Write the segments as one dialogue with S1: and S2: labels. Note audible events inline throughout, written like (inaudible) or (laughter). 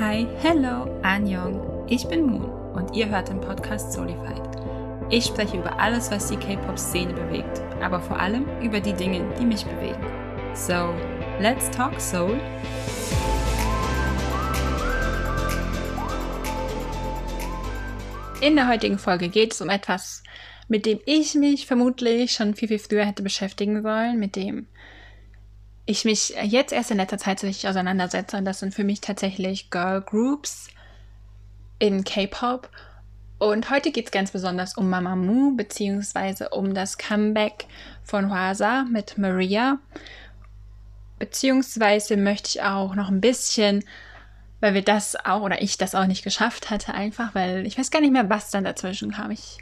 S1: Hi, hello, Anjong. Ich bin Moon und ihr hört den Podcast Solified. Ich spreche über alles, was die K-Pop-Szene bewegt, aber vor allem über die Dinge, die mich bewegen. So, let's talk Soul. In der heutigen Folge geht es um etwas, mit dem ich mich vermutlich schon viel, viel früher hätte beschäftigen sollen, mit dem ich mich jetzt erst in letzter Zeit richtig auseinandersetze. Und das sind für mich tatsächlich Girl Groups in K-Pop. Und heute geht es ganz besonders um Mamamoo, beziehungsweise um das Comeback von Hwasa mit Maria. Beziehungsweise möchte ich auch noch ein bisschen, weil wir das auch oder ich das auch nicht geschafft hatte, einfach, weil ich weiß gar nicht mehr, was dann dazwischen kam. Ich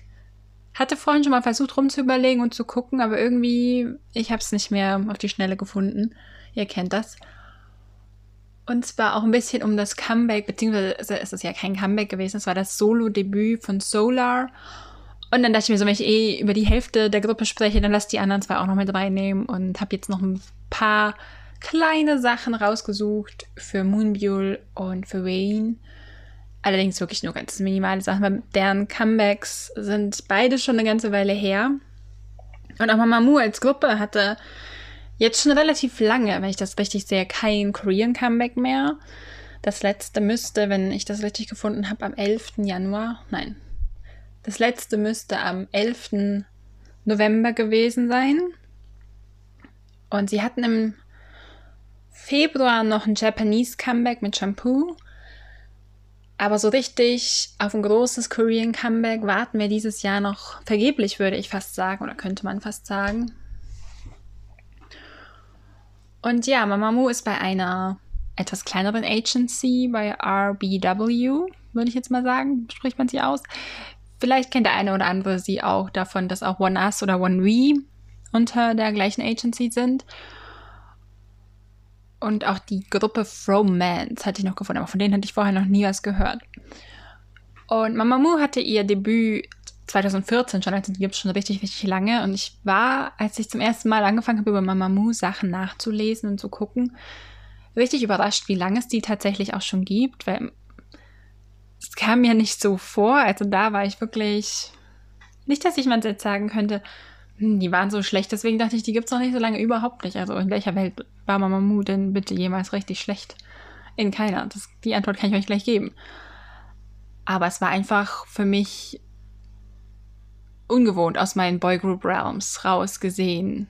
S1: hatte vorhin schon mal versucht rumzuüberlegen und zu gucken, aber irgendwie, ich habe es nicht mehr auf die Schnelle gefunden. Ihr kennt das. Und zwar auch ein bisschen um das Comeback, beziehungsweise es ist ja kein Comeback gewesen, es war das Solo-Debüt von Solar. Und dann dachte ich mir so, wenn ich eh über die Hälfte der Gruppe spreche, dann lass die anderen zwei auch noch mit reinnehmen und habe jetzt noch ein paar kleine Sachen rausgesucht für Moonbull und für Wayne. Allerdings wirklich nur ganz minimale Sachen, weil deren Comebacks sind beide schon eine ganze Weile her. Und auch Mamamoo als Gruppe hatte jetzt schon relativ lange, wenn ich das richtig sehe, kein Korean Comeback mehr. Das letzte müsste, wenn ich das richtig gefunden habe, am 11. Januar, nein, das letzte müsste am 11. November gewesen sein. Und sie hatten im Februar noch ein Japanese Comeback mit Shampoo. Aber so richtig auf ein großes Korean Comeback warten wir dieses Jahr noch vergeblich, würde ich fast sagen, oder könnte man fast sagen. Und ja, Mamamoo ist bei einer etwas kleineren Agency, bei RBW, würde ich jetzt mal sagen, spricht man sie aus. Vielleicht kennt der eine oder andere sie auch davon, dass auch One Us oder One We unter der gleichen Agency sind. Und auch die Gruppe Fromance hatte ich noch gefunden, aber von denen hatte ich vorher noch nie was gehört. Und Mamamoo hatte ihr Debüt 2014 schon, also die gibt es schon richtig, richtig lange. Und ich war, als ich zum ersten Mal angefangen habe, über Mamamoo Sachen nachzulesen und zu gucken, richtig überrascht, wie lange es die tatsächlich auch schon gibt, weil es kam mir nicht so vor. Also da war ich wirklich, nicht, dass ich man jetzt sagen könnte, die waren so schlecht, deswegen dachte ich, die gibt es noch nicht so lange überhaupt nicht. Also in welcher Welt war Mamamoo denn bitte jemals richtig schlecht? In keiner. Das, die Antwort kann ich euch gleich geben. Aber es war einfach für mich ungewohnt aus meinen Boygroup Realms rausgesehen,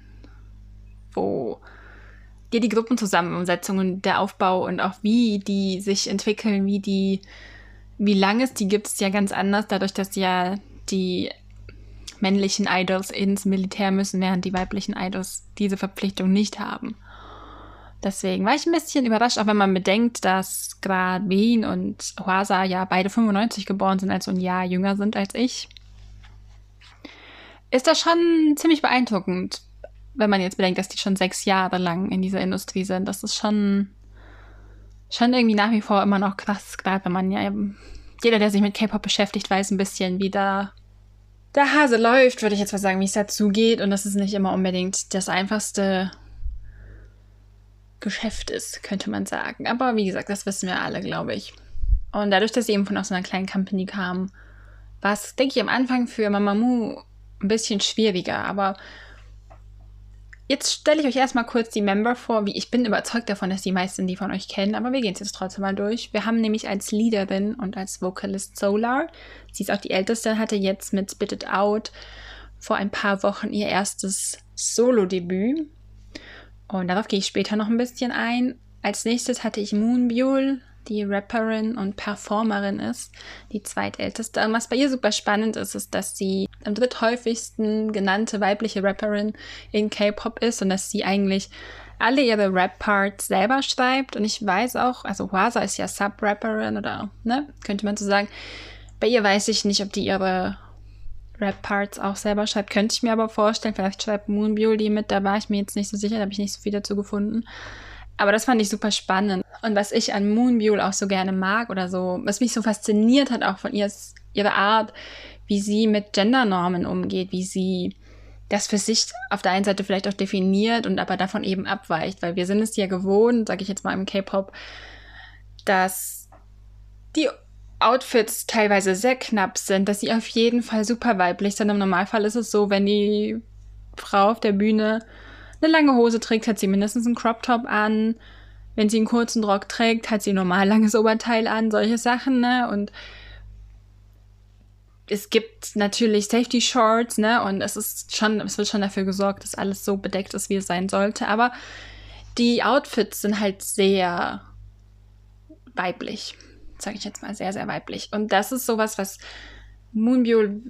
S1: wo dir die Gruppenzusammensetzungen, der Aufbau und auch wie die sich entwickeln, wie die, wie lange es die gibt, ist ja ganz anders, dadurch, dass ja die männlichen Idols ins Militär müssen, während die weiblichen Idols diese Verpflichtung nicht haben. Deswegen war ich ein bisschen überrascht, auch wenn man bedenkt, dass gerade Wien und Huasa ja beide 95 geboren sind, also ein Jahr jünger sind als ich. Ist das schon ziemlich beeindruckend, wenn man jetzt bedenkt, dass die schon sechs Jahre lang in dieser Industrie sind. Das ist schon, schon irgendwie nach wie vor immer noch krass, gerade wenn man ja, jeder, der sich mit K-Pop beschäftigt, weiß ein bisschen, wie da der Hase läuft, würde ich jetzt mal sagen, wie es dazu geht. Und dass es nicht immer unbedingt das einfachste Geschäft ist, könnte man sagen. Aber wie gesagt, das wissen wir alle, glaube ich. Und dadurch, dass sie eben von aus einer kleinen Company kam, war es, denke ich, am Anfang für Mamamoo ein bisschen schwieriger. Aber Jetzt stelle ich euch erstmal kurz die Member vor, wie ich bin überzeugt davon, dass die meisten die von euch kennen, aber wir gehen es jetzt trotzdem mal durch. Wir haben nämlich als Leaderin und als Vocalist Solar, sie ist auch die älteste, hatte jetzt mit Spit It Out vor ein paar Wochen ihr erstes Solo-Debüt. Und darauf gehe ich später noch ein bisschen ein. Als nächstes hatte ich Moonbull, die Rapperin und Performerin ist, die zweitälteste. Und was bei ihr super spannend ist, ist, dass sie am dritthäufigsten genannte weibliche Rapperin in K-Pop ist und dass sie eigentlich alle ihre Rap-Parts selber schreibt. Und ich weiß auch, also Hwasa ist ja Sub-Rapperin oder, ne, könnte man so sagen. Bei ihr weiß ich nicht, ob die ihre Rap-Parts auch selber schreibt. Könnte ich mir aber vorstellen. Vielleicht schreibt Moonbull die mit. Da war ich mir jetzt nicht so sicher. Da habe ich nicht so viel dazu gefunden. Aber das fand ich super spannend. Und was ich an Moonbull auch so gerne mag oder so, was mich so fasziniert hat auch von ihr, ihrer Art, wie sie mit Gendernormen umgeht, wie sie das für sich auf der einen Seite vielleicht auch definiert und aber davon eben abweicht, weil wir sind es ja gewohnt, sage ich jetzt mal im K-Pop, dass die Outfits teilweise sehr knapp sind, dass sie auf jeden Fall super weiblich sind. Im Normalfall ist es so, wenn die Frau auf der Bühne eine lange Hose trägt, hat sie mindestens einen Crop Top an. Wenn sie einen kurzen Rock trägt, hat sie ein normal langes Oberteil an, solche Sachen, ne? Und es gibt natürlich Safety Shorts, ne? Und es ist schon, es wird schon dafür gesorgt, dass alles so bedeckt ist, wie es sein sollte. Aber die Outfits sind halt sehr weiblich. Sage ich jetzt mal sehr, sehr weiblich. Und das ist sowas, was Moonbuell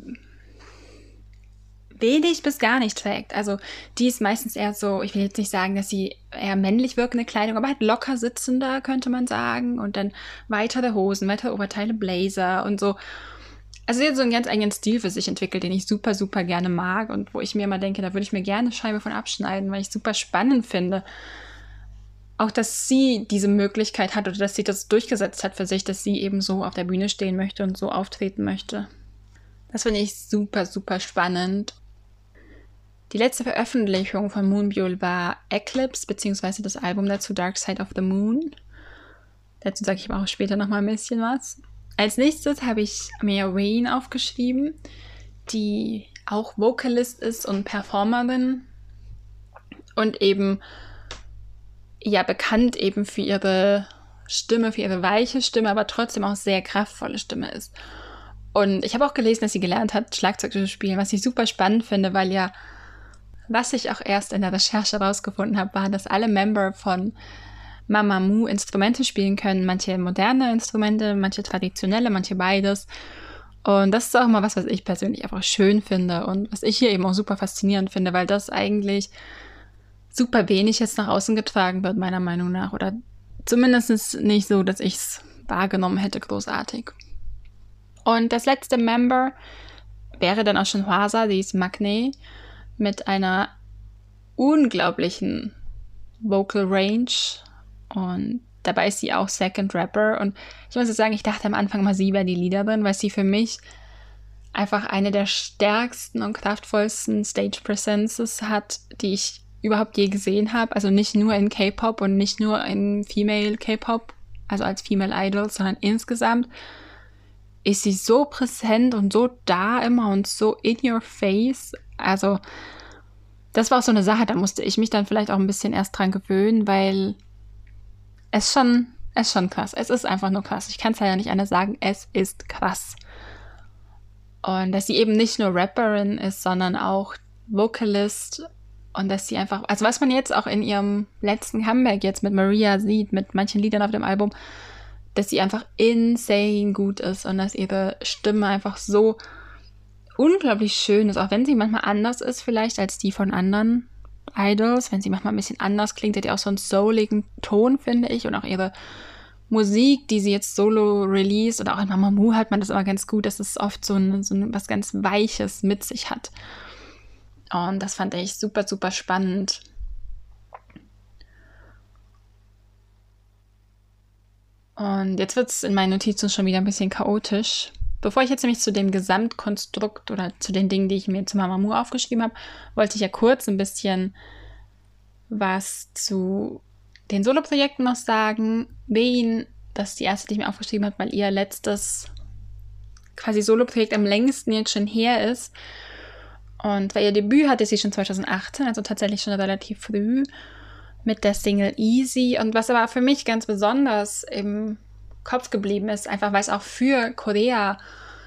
S1: wenig bis gar nicht trägt. Also die ist meistens eher so, ich will jetzt nicht sagen, dass sie eher männlich wirkende Kleidung, aber halt locker sitzender, könnte man sagen. Und dann weitere Hosen, weitere Oberteile, Blazer und so. Also sie hat so einen ganz eigenen Stil für sich entwickelt, den ich super, super gerne mag und wo ich mir immer denke, da würde ich mir gerne eine Scheibe von abschneiden, weil ich super spannend finde. Auch, dass sie diese Möglichkeit hat oder dass sie das durchgesetzt hat für sich, dass sie eben so auf der Bühne stehen möchte und so auftreten möchte. Das finde ich super, super spannend. Die letzte Veröffentlichung von Moonbuell war Eclipse, beziehungsweise das Album dazu Dark Side of the Moon. Dazu sage ich aber auch später nochmal ein bisschen was. Als nächstes habe ich Mia Wayne aufgeschrieben, die auch Vocalist ist und Performerin und eben ja bekannt eben für ihre Stimme, für ihre weiche Stimme, aber trotzdem auch sehr kraftvolle Stimme ist. Und ich habe auch gelesen, dass sie gelernt hat, Schlagzeug zu spielen, was ich super spannend finde, weil ja was ich auch erst in der Recherche herausgefunden habe, war, dass alle Member von Mamamoo Instrumente spielen können. Manche moderne Instrumente, manche traditionelle, manche beides. Und das ist auch mal was, was ich persönlich einfach schön finde und was ich hier eben auch super faszinierend finde, weil das eigentlich super wenig jetzt nach außen getragen wird, meiner Meinung nach. Oder zumindest nicht so, dass ich es wahrgenommen hätte, großartig. Und das letzte Member wäre dann auch schon Hwasa, die ist Magne mit einer unglaublichen Vocal Range und dabei ist sie auch Second Rapper und ich muss sagen, ich dachte am Anfang mal, sie wäre die Leaderin, weil sie für mich einfach eine der stärksten und kraftvollsten Stage Presences hat, die ich überhaupt je gesehen habe. Also nicht nur in K-Pop und nicht nur in Female K-Pop, also als Female Idol, sondern insgesamt ist sie so präsent und so da immer und so in your face. Also, das war auch so eine Sache, da musste ich mich dann vielleicht auch ein bisschen erst dran gewöhnen, weil es schon, es schon krass. Es ist einfach nur krass. Ich kann es ja nicht anders sagen. Es ist krass. Und dass sie eben nicht nur Rapperin ist, sondern auch Vocalist und dass sie einfach, also was man jetzt auch in ihrem letzten Comeback jetzt mit Maria sieht, mit manchen Liedern auf dem Album, dass sie einfach insane gut ist und dass ihre Stimme einfach so unglaublich schön ist, auch wenn sie manchmal anders ist vielleicht als die von anderen Idols, wenn sie manchmal ein bisschen anders klingt, hat die auch so einen souligen Ton, finde ich, und auch ihre Musik, die sie jetzt solo release oder auch in Mamamoo hat man das immer ganz gut, dass es oft so, ein, so ein, was ganz Weiches mit sich hat. Und das fand ich super, super spannend. Und jetzt wird es in meinen Notizen schon wieder ein bisschen chaotisch. Bevor ich jetzt nämlich zu dem Gesamtkonstrukt oder zu den Dingen, die ich mir zu Mamamoo aufgeschrieben habe, wollte ich ja kurz ein bisschen was zu den Solo-Projekten noch sagen. Wen, das ist die erste, die ich mir aufgeschrieben habe, weil ihr letztes quasi Solo-Projekt am längsten jetzt schon her ist. Und weil ihr Debüt hatte sie schon 2018, also tatsächlich schon relativ früh mit der Single Easy. Und was aber für mich ganz besonders im Kopf geblieben ist, einfach weil es auch für Korea,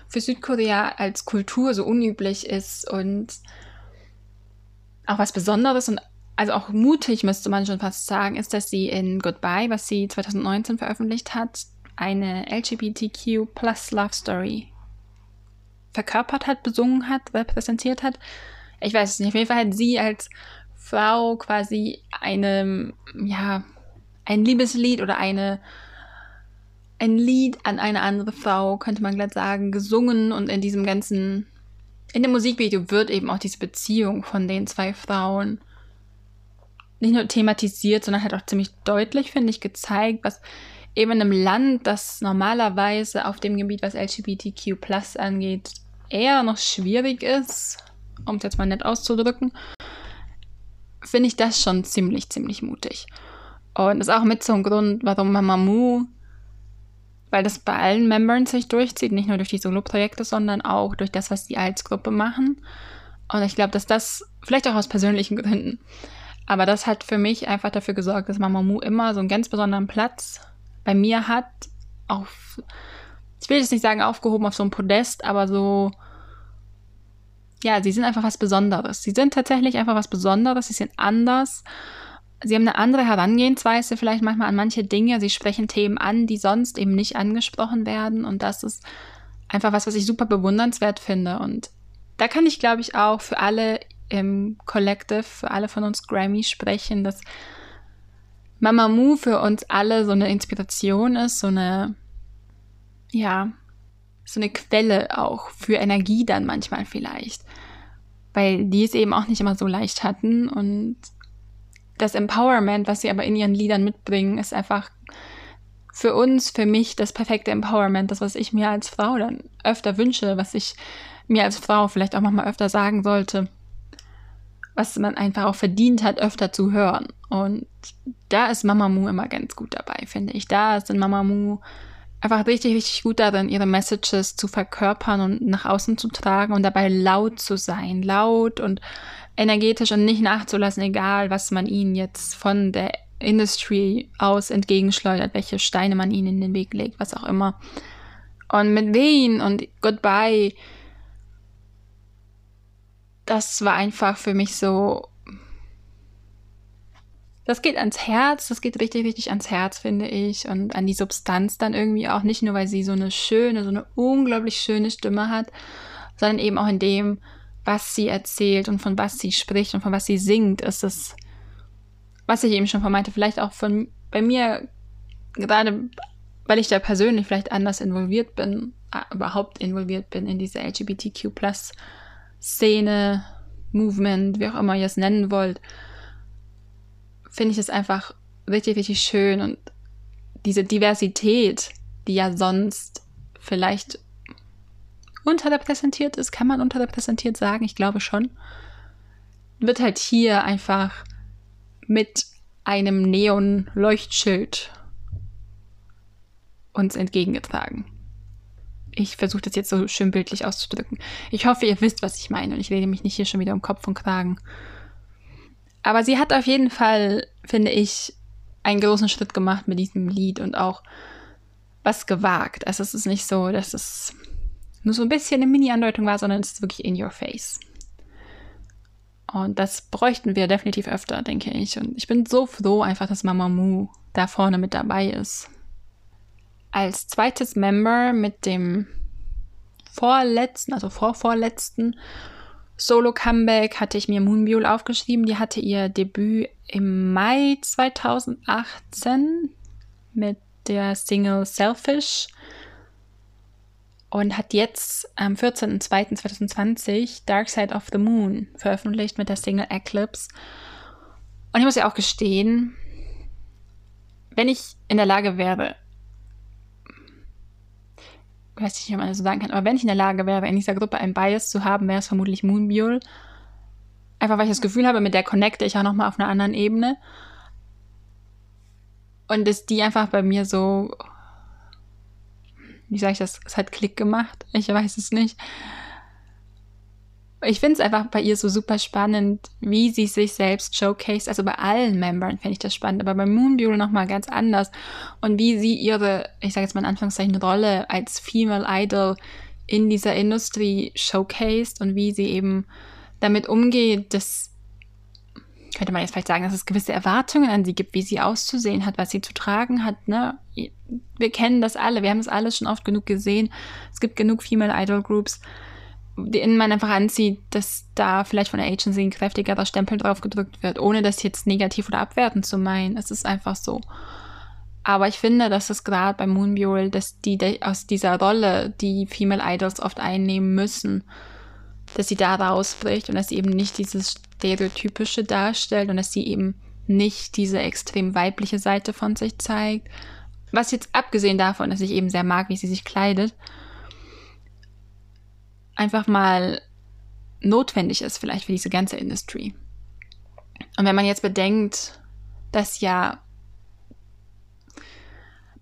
S1: für Südkorea als Kultur so unüblich ist und auch was Besonderes und also auch mutig, müsste man schon fast sagen, ist, dass sie in Goodbye, was sie 2019 veröffentlicht hat, eine LGBTQ plus Love Story verkörpert hat, besungen hat, repräsentiert hat. Ich weiß es nicht. Auf jeden Fall hat sie als Frau quasi eine, ja, ein Liebeslied oder eine ein Lied an eine andere Frau, könnte man glatt sagen, gesungen und in diesem ganzen, in dem Musikvideo wird eben auch diese Beziehung von den zwei Frauen nicht nur thematisiert, sondern halt auch ziemlich deutlich, finde ich, gezeigt, was eben in einem Land, das normalerweise auf dem Gebiet, was LGBTQ angeht, eher noch schwierig ist, um es jetzt mal nett auszudrücken, finde ich das schon ziemlich, ziemlich mutig. Und das ist auch mit so einem Grund, warum Mamamoo weil das bei allen Membern sich durchzieht, nicht nur durch die Solo-Projekte, sondern auch durch das, was die als Gruppe machen. Und ich glaube, dass das, vielleicht auch aus persönlichen Gründen, aber das hat für mich einfach dafür gesorgt, dass Mamamoo immer so einen ganz besonderen Platz bei mir hat. Auf, ich will jetzt nicht sagen aufgehoben auf so einem Podest, aber so, ja, sie sind einfach was Besonderes. Sie sind tatsächlich einfach was Besonderes, sie sind anders. Sie haben eine andere Herangehensweise vielleicht manchmal an manche Dinge. Sie sprechen Themen an, die sonst eben nicht angesprochen werden. Und das ist einfach was, was ich super bewundernswert finde. Und da kann ich, glaube ich, auch für alle im Collective, für alle von uns Grammy sprechen, dass Mamamoo für uns alle so eine Inspiration ist, so eine, ja, so eine Quelle auch für Energie dann manchmal vielleicht. Weil die es eben auch nicht immer so leicht hatten und das Empowerment, was sie aber in ihren Liedern mitbringen, ist einfach für uns, für mich das perfekte Empowerment, das, was ich mir als Frau dann öfter wünsche, was ich mir als Frau vielleicht auch manchmal öfter sagen sollte, was man einfach auch verdient hat, öfter zu hören. Und da ist Mamamoo immer ganz gut dabei, finde ich. Da sind Mamamoo einfach richtig, richtig gut darin, ihre Messages zu verkörpern und nach außen zu tragen und dabei laut zu sein. Laut und energetisch und nicht nachzulassen, egal was man ihnen jetzt von der Industry aus entgegenschleudert, welche Steine man ihnen in den Weg legt, was auch immer. Und mit Wen und Goodbye das war einfach für mich so. Das geht ans Herz, das geht richtig, richtig ans Herz, finde ich. Und an die Substanz dann irgendwie auch. Nicht nur, weil sie so eine schöne, so eine unglaublich schöne Stimme hat, sondern eben auch in dem, was sie erzählt und von was sie spricht und von was sie singt, ist es, was ich eben schon vermeinte, vielleicht auch von bei mir, gerade weil ich da persönlich vielleicht anders involviert bin, äh, überhaupt involviert bin in diese LGBTQ plus Szene, Movement, wie auch immer ihr es nennen wollt, finde ich es einfach richtig, richtig schön und diese Diversität, die ja sonst vielleicht unterrepräsentiert ist, kann man unterrepräsentiert sagen, ich glaube schon, wird halt hier einfach mit einem Neon-Leuchtschild uns entgegengetragen. Ich versuche das jetzt so schön bildlich auszudrücken. Ich hoffe, ihr wisst, was ich meine und ich rede mich nicht hier schon wieder um Kopf und Kragen. Aber sie hat auf jeden Fall, finde ich, einen großen Schritt gemacht mit diesem Lied und auch was gewagt. Also es ist nicht so, dass es nur so ein bisschen eine Mini-Andeutung war, sondern es ist wirklich in your face. Und das bräuchten wir definitiv öfter, denke ich. Und ich bin so froh einfach, dass Mama Mu da vorne mit dabei ist als zweites Member mit dem vorletzten, also vorvorletzten Solo-Comeback hatte ich mir Moonbuell aufgeschrieben. Die hatte ihr Debüt im Mai 2018 mit der Single Selfish und hat jetzt am 14.02.2020 Dark Side of the Moon veröffentlicht mit der Single Eclipse. Und ich muss ja auch gestehen, wenn ich in der Lage wäre, ich weiß nicht, ob man das so sagen kann, aber wenn ich in der Lage wäre, in dieser Gruppe einen Bias zu haben, wäre es vermutlich Moonbuell. Einfach weil ich das Gefühl habe, mit der connecte ich auch nochmal auf einer anderen Ebene. Und dass die einfach bei mir so, wie sage ich das, es hat Klick gemacht. Ich weiß es nicht ich finde es einfach bei ihr so super spannend, wie sie sich selbst showcased. Also bei allen Membern finde ich das spannend, aber bei Moonbury nochmal ganz anders. Und wie sie ihre, ich sage jetzt mal in Anführungszeichen, Rolle als Female Idol in dieser Industrie showcased und wie sie eben damit umgeht, dass könnte man jetzt vielleicht sagen, dass es gewisse Erwartungen an sie gibt, wie sie auszusehen hat, was sie zu tragen hat. Ne? Wir kennen das alle, wir haben es alles schon oft genug gesehen. Es gibt genug Female Idol Groups den man einfach anzieht, dass da vielleicht von der Agency ein kräftigerer Stempel drauf gedrückt wird, ohne das jetzt negativ oder abwertend zu meinen. Es ist einfach so. Aber ich finde, dass es gerade bei Moonbury, dass die aus dieser Rolle, die Female Idols oft einnehmen müssen, dass sie da rausbricht und dass sie eben nicht dieses stereotypische darstellt und dass sie eben nicht diese extrem weibliche Seite von sich zeigt. Was jetzt abgesehen davon, dass ich eben sehr mag, wie sie sich kleidet, einfach mal notwendig ist, vielleicht für diese ganze Industrie. Und wenn man jetzt bedenkt, dass ja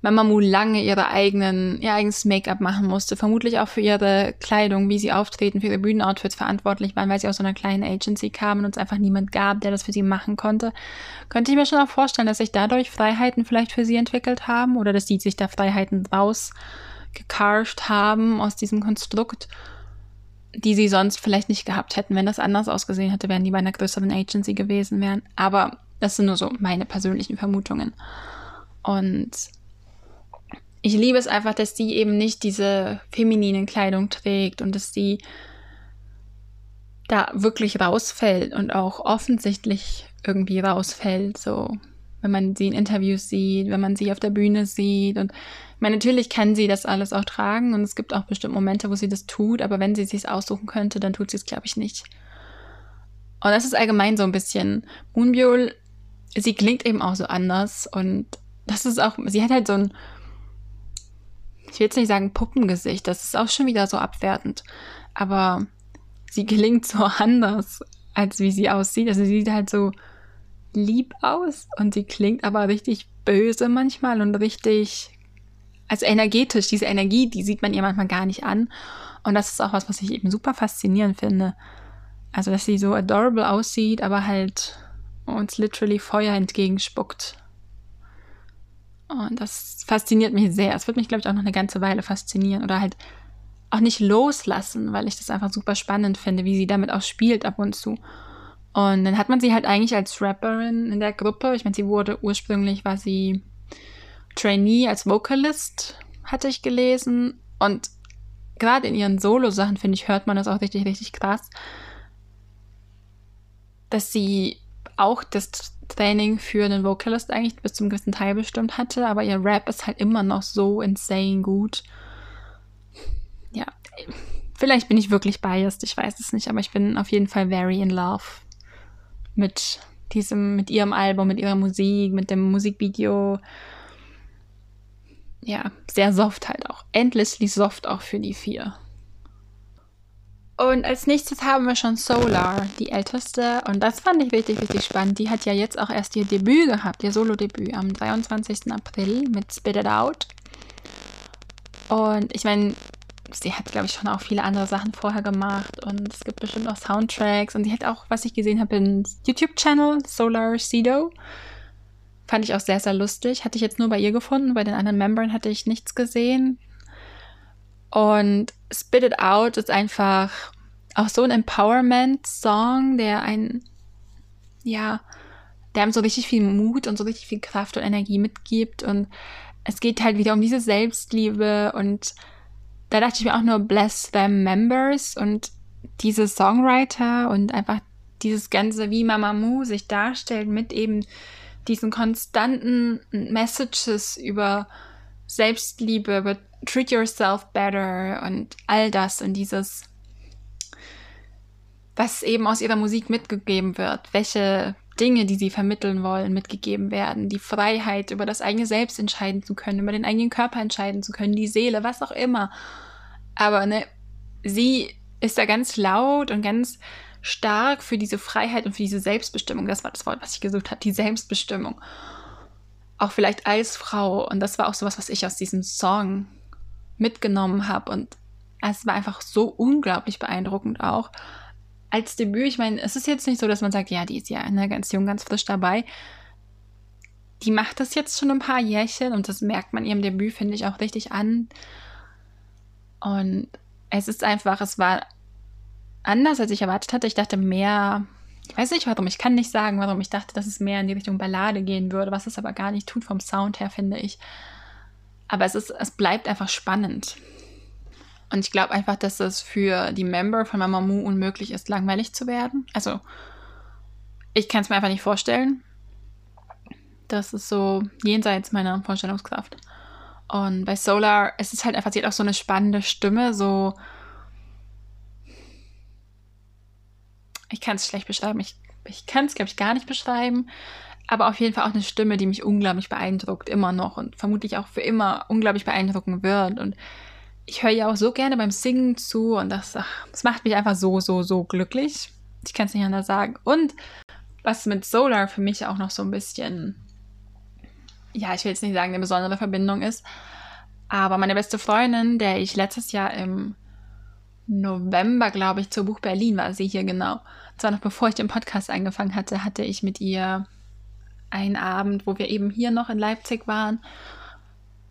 S1: Mamamoo lange ihre eigenen, ihr eigenes Make-up machen musste, vermutlich auch für ihre Kleidung, wie sie auftreten, für ihre Bühnenoutfits verantwortlich waren, weil sie aus so einer kleinen Agency kamen und es einfach niemand gab, der das für sie machen konnte. Könnte ich mir schon auch vorstellen, dass sich dadurch Freiheiten vielleicht für sie entwickelt haben oder dass sie sich da Freiheiten rausgekarft haben aus diesem Konstrukt, die sie sonst vielleicht nicht gehabt hätten, wenn das anders ausgesehen hätte, wären die bei einer größeren Agency gewesen wären. Aber das sind nur so meine persönlichen Vermutungen. Und ich liebe es einfach, dass sie eben nicht diese feminine Kleidung trägt und dass sie da wirklich rausfällt und auch offensichtlich irgendwie rausfällt. So, wenn man sie in Interviews sieht, wenn man sie auf der Bühne sieht. Und ich meine, natürlich kann sie das alles auch tragen und es gibt auch bestimmt Momente, wo sie das tut, aber wenn sie es sich aussuchen könnte, dann tut sie es, glaube ich, nicht. Und das ist allgemein so ein bisschen. Moonbyul, sie klingt eben auch so anders und das ist auch, sie hat halt so ein ich will jetzt nicht sagen Puppengesicht, das ist auch schon wieder so abwertend. Aber sie klingt so (laughs) anders, als wie sie aussieht. Also sie sieht halt so lieb aus und sie klingt aber richtig böse manchmal und richtig, also energetisch. Diese Energie, die sieht man ihr manchmal gar nicht an. Und das ist auch was, was ich eben super faszinierend finde. Also, dass sie so adorable aussieht, aber halt uns literally Feuer entgegenspuckt. Und das fasziniert mich sehr. Es wird mich, glaube ich, auch noch eine ganze Weile faszinieren oder halt auch nicht loslassen, weil ich das einfach super spannend finde, wie sie damit auch spielt ab und zu. Und dann hat man sie halt eigentlich als Rapperin in der Gruppe. Ich meine, sie wurde ursprünglich, war sie Trainee als Vocalist, hatte ich gelesen. Und gerade in ihren Solo-Sachen, finde ich, hört man das auch richtig, richtig krass, dass sie auch das Training für den Vocalist eigentlich bis zum gewissen Teil bestimmt hatte, aber ihr Rap ist halt immer noch so insane gut. Ja, vielleicht bin ich wirklich biased, ich weiß es nicht, aber ich bin auf jeden Fall very in love mit diesem, mit ihrem Album, mit ihrer Musik, mit dem Musikvideo. Ja, sehr soft halt auch. Endlessly soft auch für die vier. Und als nächstes haben wir schon Solar, die älteste. Und das fand ich richtig, richtig spannend. Die hat ja jetzt auch erst ihr Debüt gehabt, ihr Solo-Debüt am 23. April mit Spit It Out. Und ich meine, sie hat, glaube ich, schon auch viele andere Sachen vorher gemacht. Und es gibt bestimmt auch Soundtracks. Und die hat auch, was ich gesehen habe, einen YouTube-Channel, Solar Cedo. Fand ich auch sehr, sehr lustig. Hatte ich jetzt nur bei ihr gefunden. Bei den anderen Membern hatte ich nichts gesehen. Und Spit It Out ist einfach auch so ein Empowerment-Song, der ein, ja, der einem so richtig viel Mut und so richtig viel Kraft und Energie mitgibt. Und es geht halt wieder um diese Selbstliebe. Und da dachte ich mir auch nur, bless them members und diese Songwriter und einfach dieses ganze, wie Mamamoo sich darstellt mit eben diesen konstanten Messages über Selbstliebe, über treat yourself better und all das und dieses, was eben aus ihrer Musik mitgegeben wird, welche Dinge, die sie vermitteln wollen, mitgegeben werden, die Freiheit, über das eigene Selbst entscheiden zu können, über den eigenen Körper entscheiden zu können, die Seele, was auch immer. Aber ne, sie ist da ganz laut und ganz stark für diese Freiheit und für diese Selbstbestimmung. Das war das Wort, was ich gesucht habe, die Selbstbestimmung. Auch vielleicht als Frau. Und das war auch sowas, was ich aus diesem Song mitgenommen habe. Und es war einfach so unglaublich beeindruckend auch. Als Debüt, ich meine, es ist jetzt nicht so, dass man sagt, ja, die ist ja ne, ganz jung, ganz frisch dabei. Die macht das jetzt schon ein paar Jährchen und das merkt man ihrem Debüt, finde ich, auch richtig an. Und es ist einfach, es war anders, als ich erwartet hatte. Ich dachte mehr, ich weiß nicht warum, ich kann nicht sagen, warum ich dachte, dass es mehr in die Richtung Ballade gehen würde, was es aber gar nicht tut vom Sound her, finde ich. Aber es, ist, es bleibt einfach spannend. Und ich glaube einfach, dass es für die Member von Mamamoo unmöglich ist, langweilig zu werden. Also, ich kann es mir einfach nicht vorstellen. Das ist so jenseits meiner Vorstellungskraft. Und bei Solar ist es halt einfach, sie hat auch so eine spannende Stimme, so. Ich kann es schlecht beschreiben. Ich, ich kann es, glaube ich, gar nicht beschreiben aber auf jeden Fall auch eine Stimme, die mich unglaublich beeindruckt, immer noch und vermutlich auch für immer unglaublich beeindrucken wird. Und ich höre ja auch so gerne beim Singen zu und das, ach, das macht mich einfach so, so, so glücklich. Ich kann es nicht anders sagen. Und was mit Solar für mich auch noch so ein bisschen, ja, ich will jetzt nicht sagen, eine besondere Verbindung ist. Aber meine beste Freundin, der ich letztes Jahr im November, glaube ich, zur Buch Berlin war sie hier genau. Zwar noch bevor ich den Podcast angefangen hatte, hatte ich mit ihr einen Abend, wo wir eben hier noch in Leipzig waren.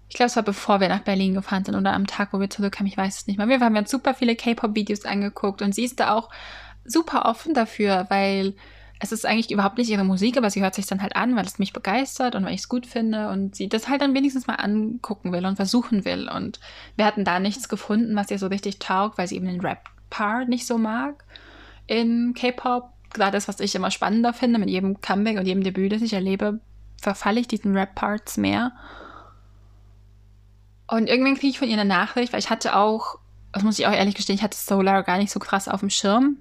S1: Ich glaube, es war bevor wir nach Berlin gefahren sind oder am Tag, wo wir zurückkamen, ich weiß es nicht mehr. Wir haben uns super viele K-Pop-Videos angeguckt und sie ist da auch super offen dafür, weil es ist eigentlich überhaupt nicht ihre Musik, aber sie hört sich dann halt an, weil es mich begeistert und weil ich es gut finde und sie das halt dann wenigstens mal angucken will und versuchen will. Und wir hatten da nichts gefunden, was ihr so richtig taugt, weil sie eben den Rap-Part nicht so mag in K-Pop. Gerade das, was ich immer spannender finde, mit jedem Comeback und jedem Debüt, das ich erlebe, verfalle ich diesen Rap-Parts mehr. Und irgendwann kriege ich von ihr eine Nachricht, weil ich hatte auch, das muss ich auch ehrlich gestehen, ich hatte Solar gar nicht so krass auf dem Schirm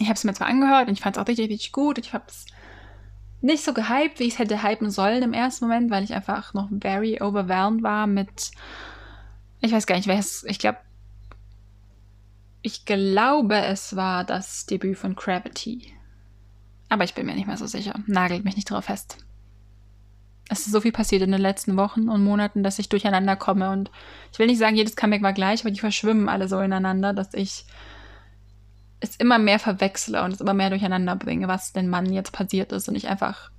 S1: ich habe es mir zwar angehört und ich fand es auch richtig, richtig gut. Ich habe es nicht so gehypt, wie ich es hätte hypen sollen im ersten Moment, weil ich einfach noch very overwhelmed war mit, ich weiß gar nicht, wer es, ich glaube, ich glaube, es war das Debüt von Gravity. Aber ich bin mir nicht mehr so sicher. Nagelt mich nicht drauf fest. Es ist so viel passiert in den letzten Wochen und Monaten, dass ich durcheinander komme. Und ich will nicht sagen, jedes Comeback war gleich, aber die verschwimmen alle so ineinander, dass ich es immer mehr verwechsle und es immer mehr durcheinander bringe, was denn Mann jetzt passiert ist und ich einfach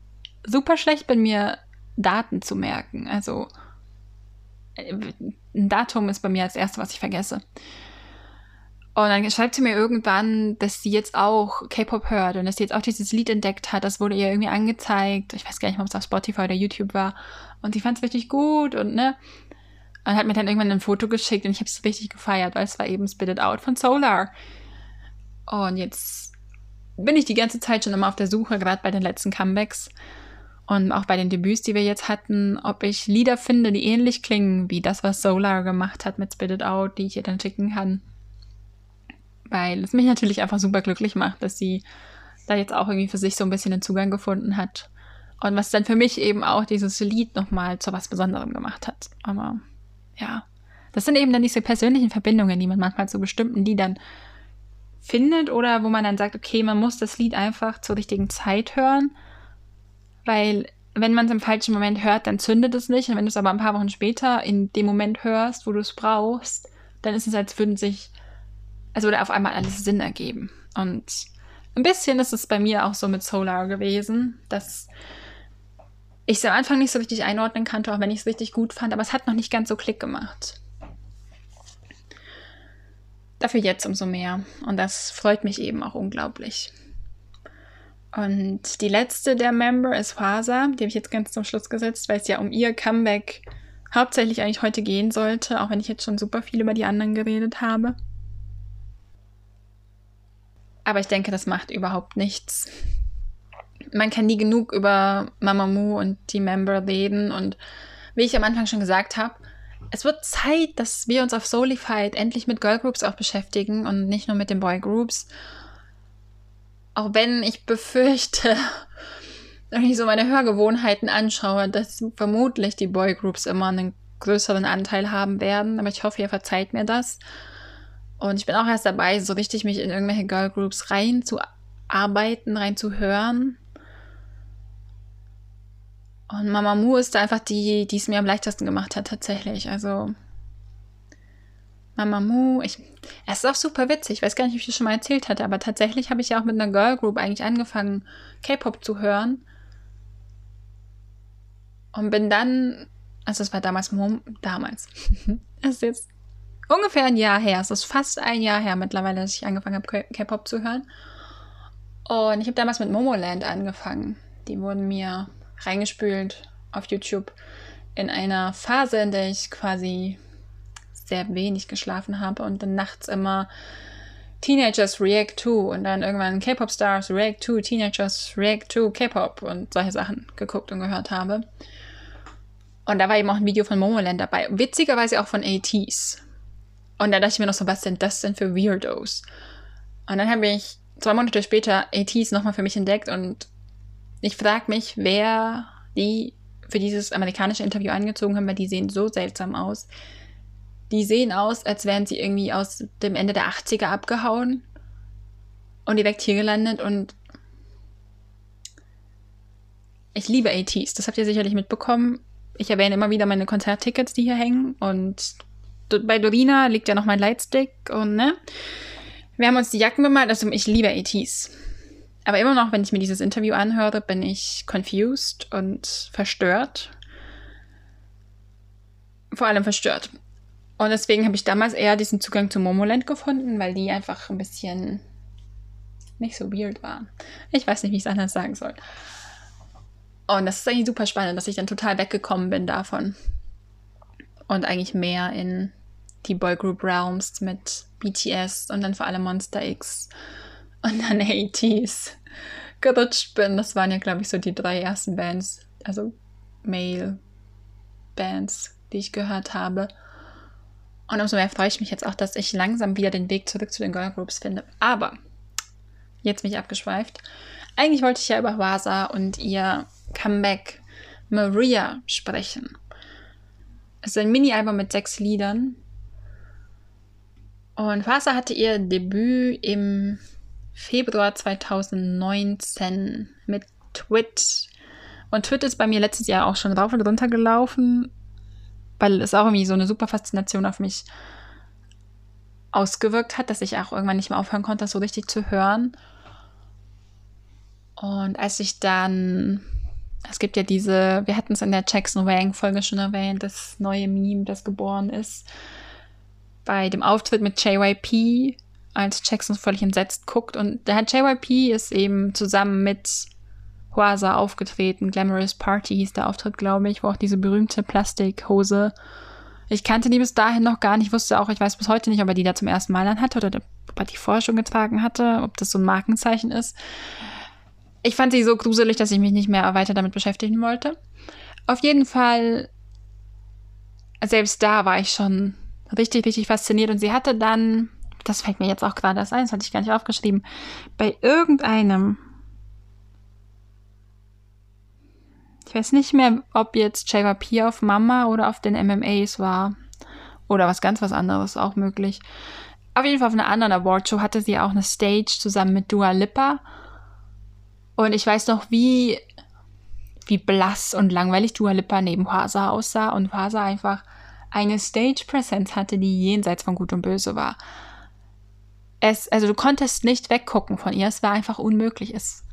S1: super schlecht bin, mir Daten zu merken. Also äh, ein Datum ist bei mir das Erste, was ich vergesse. Und dann schreibt sie mir irgendwann, dass sie jetzt auch K-Pop hört und dass sie jetzt auch dieses Lied entdeckt hat. Das wurde ihr irgendwie angezeigt. Ich weiß gar nicht, ob es auf Spotify oder YouTube war. Und sie fand es richtig gut und ne. Und hat mir dann irgendwann ein Foto geschickt und ich habe es richtig gefeiert, weil es war eben Spit It Out von Solar. Und jetzt bin ich die ganze Zeit schon immer auf der Suche, gerade bei den letzten Comebacks und auch bei den Debüts, die wir jetzt hatten, ob ich Lieder finde, die ähnlich klingen wie das, was Solar gemacht hat mit Spit It Out, die ich ihr dann schicken kann. Weil es mich natürlich einfach super glücklich macht, dass sie da jetzt auch irgendwie für sich so ein bisschen den Zugang gefunden hat. Und was dann für mich eben auch dieses Lied nochmal zu was Besonderem gemacht hat. Aber ja, das sind eben dann diese persönlichen Verbindungen, die man manchmal zu bestimmten Liedern findet oder wo man dann sagt, okay, man muss das Lied einfach zur richtigen Zeit hören, weil wenn man es im falschen Moment hört, dann zündet es nicht. Und wenn du es aber ein paar Wochen später in dem Moment hörst, wo du es brauchst, dann ist es, als würden sich, also würde auf einmal alles Sinn ergeben. Und ein bisschen ist es bei mir auch so mit Solar gewesen, dass ich es am Anfang nicht so richtig einordnen konnte, auch wenn ich es richtig gut fand, aber es hat noch nicht ganz so Klick gemacht. Dafür jetzt umso mehr. Und das freut mich eben auch unglaublich. Und die letzte der Member ist Fasa. Die habe ich jetzt ganz zum Schluss gesetzt, weil es ja um ihr Comeback hauptsächlich eigentlich heute gehen sollte, auch wenn ich jetzt schon super viel über die anderen geredet habe. Aber ich denke, das macht überhaupt nichts. Man kann nie genug über Mamamoo und die Member reden. Und wie ich am Anfang schon gesagt habe, es wird Zeit, dass wir uns auf Solified endlich mit Girlgroups auch beschäftigen und nicht nur mit den Boygroups. Auch wenn ich befürchte, (laughs) wenn ich so meine Hörgewohnheiten anschaue, dass vermutlich die Boygroups immer einen größeren Anteil haben werden. Aber ich hoffe, ihr verzeiht mir das. Und ich bin auch erst dabei, so richtig mich in irgendwelche Girlgroups reinzuarbeiten, reinzuhören. Und Mama Mu ist einfach die, die es mir am leichtesten gemacht hat, tatsächlich. Also Mama Mu, ich, es ist auch super witzig. Ich weiß gar nicht, ob ich das schon mal erzählt hatte, aber tatsächlich habe ich ja auch mit einer Girl Group eigentlich angefangen, K-Pop zu hören. Und bin dann, also es war damals, damals, (laughs) es ist jetzt ungefähr ein Jahr her, es ist fast ein Jahr her mittlerweile, dass ich angefangen habe, K-Pop zu hören. Und ich habe damals mit Momoland angefangen. Die wurden mir reingespült auf YouTube in einer Phase, in der ich quasi sehr wenig geschlafen habe und dann nachts immer Teenagers React to und dann irgendwann K-Pop Stars React to, Teenagers React to K-Pop und solche Sachen geguckt und gehört habe. Und da war eben auch ein Video von Momoland dabei. Witzigerweise auch von ATs. Und da dachte ich mir noch so, was sind das denn für Weirdos? Und dann habe ich zwei Monate später ATs nochmal für mich entdeckt und ich frage mich, wer die für dieses amerikanische Interview angezogen haben, weil die sehen so seltsam aus. Die sehen aus, als wären sie irgendwie aus dem Ende der 80er abgehauen und direkt hier gelandet und ich liebe ATs, das habt ihr sicherlich mitbekommen. ich erwähne immer wieder meine Konzerttickets, die hier hängen. Und bei Dorina liegt ja noch mein Lightstick und ne. Wir haben uns die Jacken bemalt. Also ich liebe ATs. Aber immer noch, wenn ich mir dieses Interview anhöre, bin ich confused und verstört. Vor allem verstört. Und deswegen habe ich damals eher diesen Zugang zu Momoland gefunden, weil die einfach ein bisschen nicht so weird waren. Ich weiß nicht, wie ich es anders sagen soll. Und das ist eigentlich super spannend, dass ich dann total weggekommen bin davon. Und eigentlich mehr in die Boygroup Realms mit BTS und dann vor allem Monster X und dann (laughs) ATs gerutscht bin. Das waren ja, glaube ich, so die drei ersten Bands, also Male Bands, die ich gehört habe. Und umso mehr freue ich mich jetzt auch, dass ich langsam wieder den Weg zurück zu den Girlgroups finde. Aber, jetzt mich abgeschweift. Eigentlich wollte ich ja über Wasa und ihr Comeback Maria sprechen. Es ist ein Mini-Album mit sechs Liedern. Und Wasa hatte ihr Debüt im Februar 2019 mit Twit. Und Twit ist bei mir letztes Jahr auch schon rauf und runter gelaufen, weil es auch irgendwie so eine super Faszination auf mich ausgewirkt hat, dass ich auch irgendwann nicht mehr aufhören konnte, das so richtig zu hören. Und als ich dann es gibt ja diese, wir hatten es in der Jackson Wang-Folge schon erwähnt, das neue Meme, das geboren ist. Bei dem Auftritt mit JYP, als Jackson völlig entsetzt guckt. Und der JYP ist eben zusammen mit Huasa aufgetreten. Glamorous Party hieß der Auftritt, glaube ich, wo auch diese berühmte Plastikhose. Ich kannte die bis dahin noch gar nicht, wusste auch, ich weiß bis heute nicht, ob er die da zum ersten Mal anhatte oder ob er die vorher schon getragen hatte, ob das so ein Markenzeichen ist ich fand sie so gruselig, dass ich mich nicht mehr weiter damit beschäftigen wollte. Auf jeden Fall, selbst da war ich schon richtig, richtig fasziniert. Und sie hatte dann, das fällt mir jetzt auch gerade erst ein, das hatte ich gar nicht aufgeschrieben, bei irgendeinem, ich weiß nicht mehr, ob jetzt JYP auf Mama oder auf den MMAs war. Oder was ganz was anderes, auch möglich. Auf jeden Fall auf einer anderen Awardshow hatte sie auch eine Stage zusammen mit Dua Lipa. Und ich weiß noch, wie, wie blass und langweilig Dua Lipa neben Hasa aussah und Hasa einfach eine Stage-Präsenz hatte, die jenseits von Gut und Böse war. Es, also du konntest nicht weggucken von ihr, es war einfach unmöglich. Es,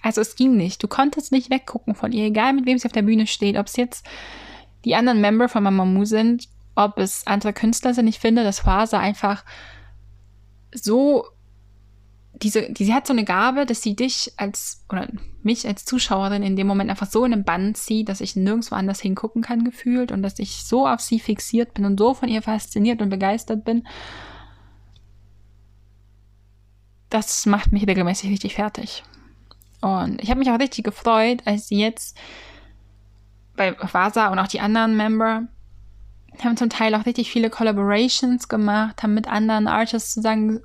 S1: also es ging nicht. Du konntest nicht weggucken von ihr, egal mit wem sie auf der Bühne steht, ob es jetzt die anderen Member von Mamamoo sind, ob es andere Künstler sind. Ich finde, dass Hasa einfach so diese, die, sie hat so eine Gabe, dass sie dich als, oder mich als Zuschauerin in dem Moment einfach so in den Bann zieht, dass ich nirgendwo anders hingucken kann, gefühlt, und dass ich so auf sie fixiert bin und so von ihr fasziniert und begeistert bin. Das macht mich regelmäßig richtig fertig. Und ich habe mich auch richtig gefreut, als sie jetzt bei Vasa und auch die anderen Member haben zum Teil auch richtig viele Collaborations gemacht, haben mit anderen Artists zusammen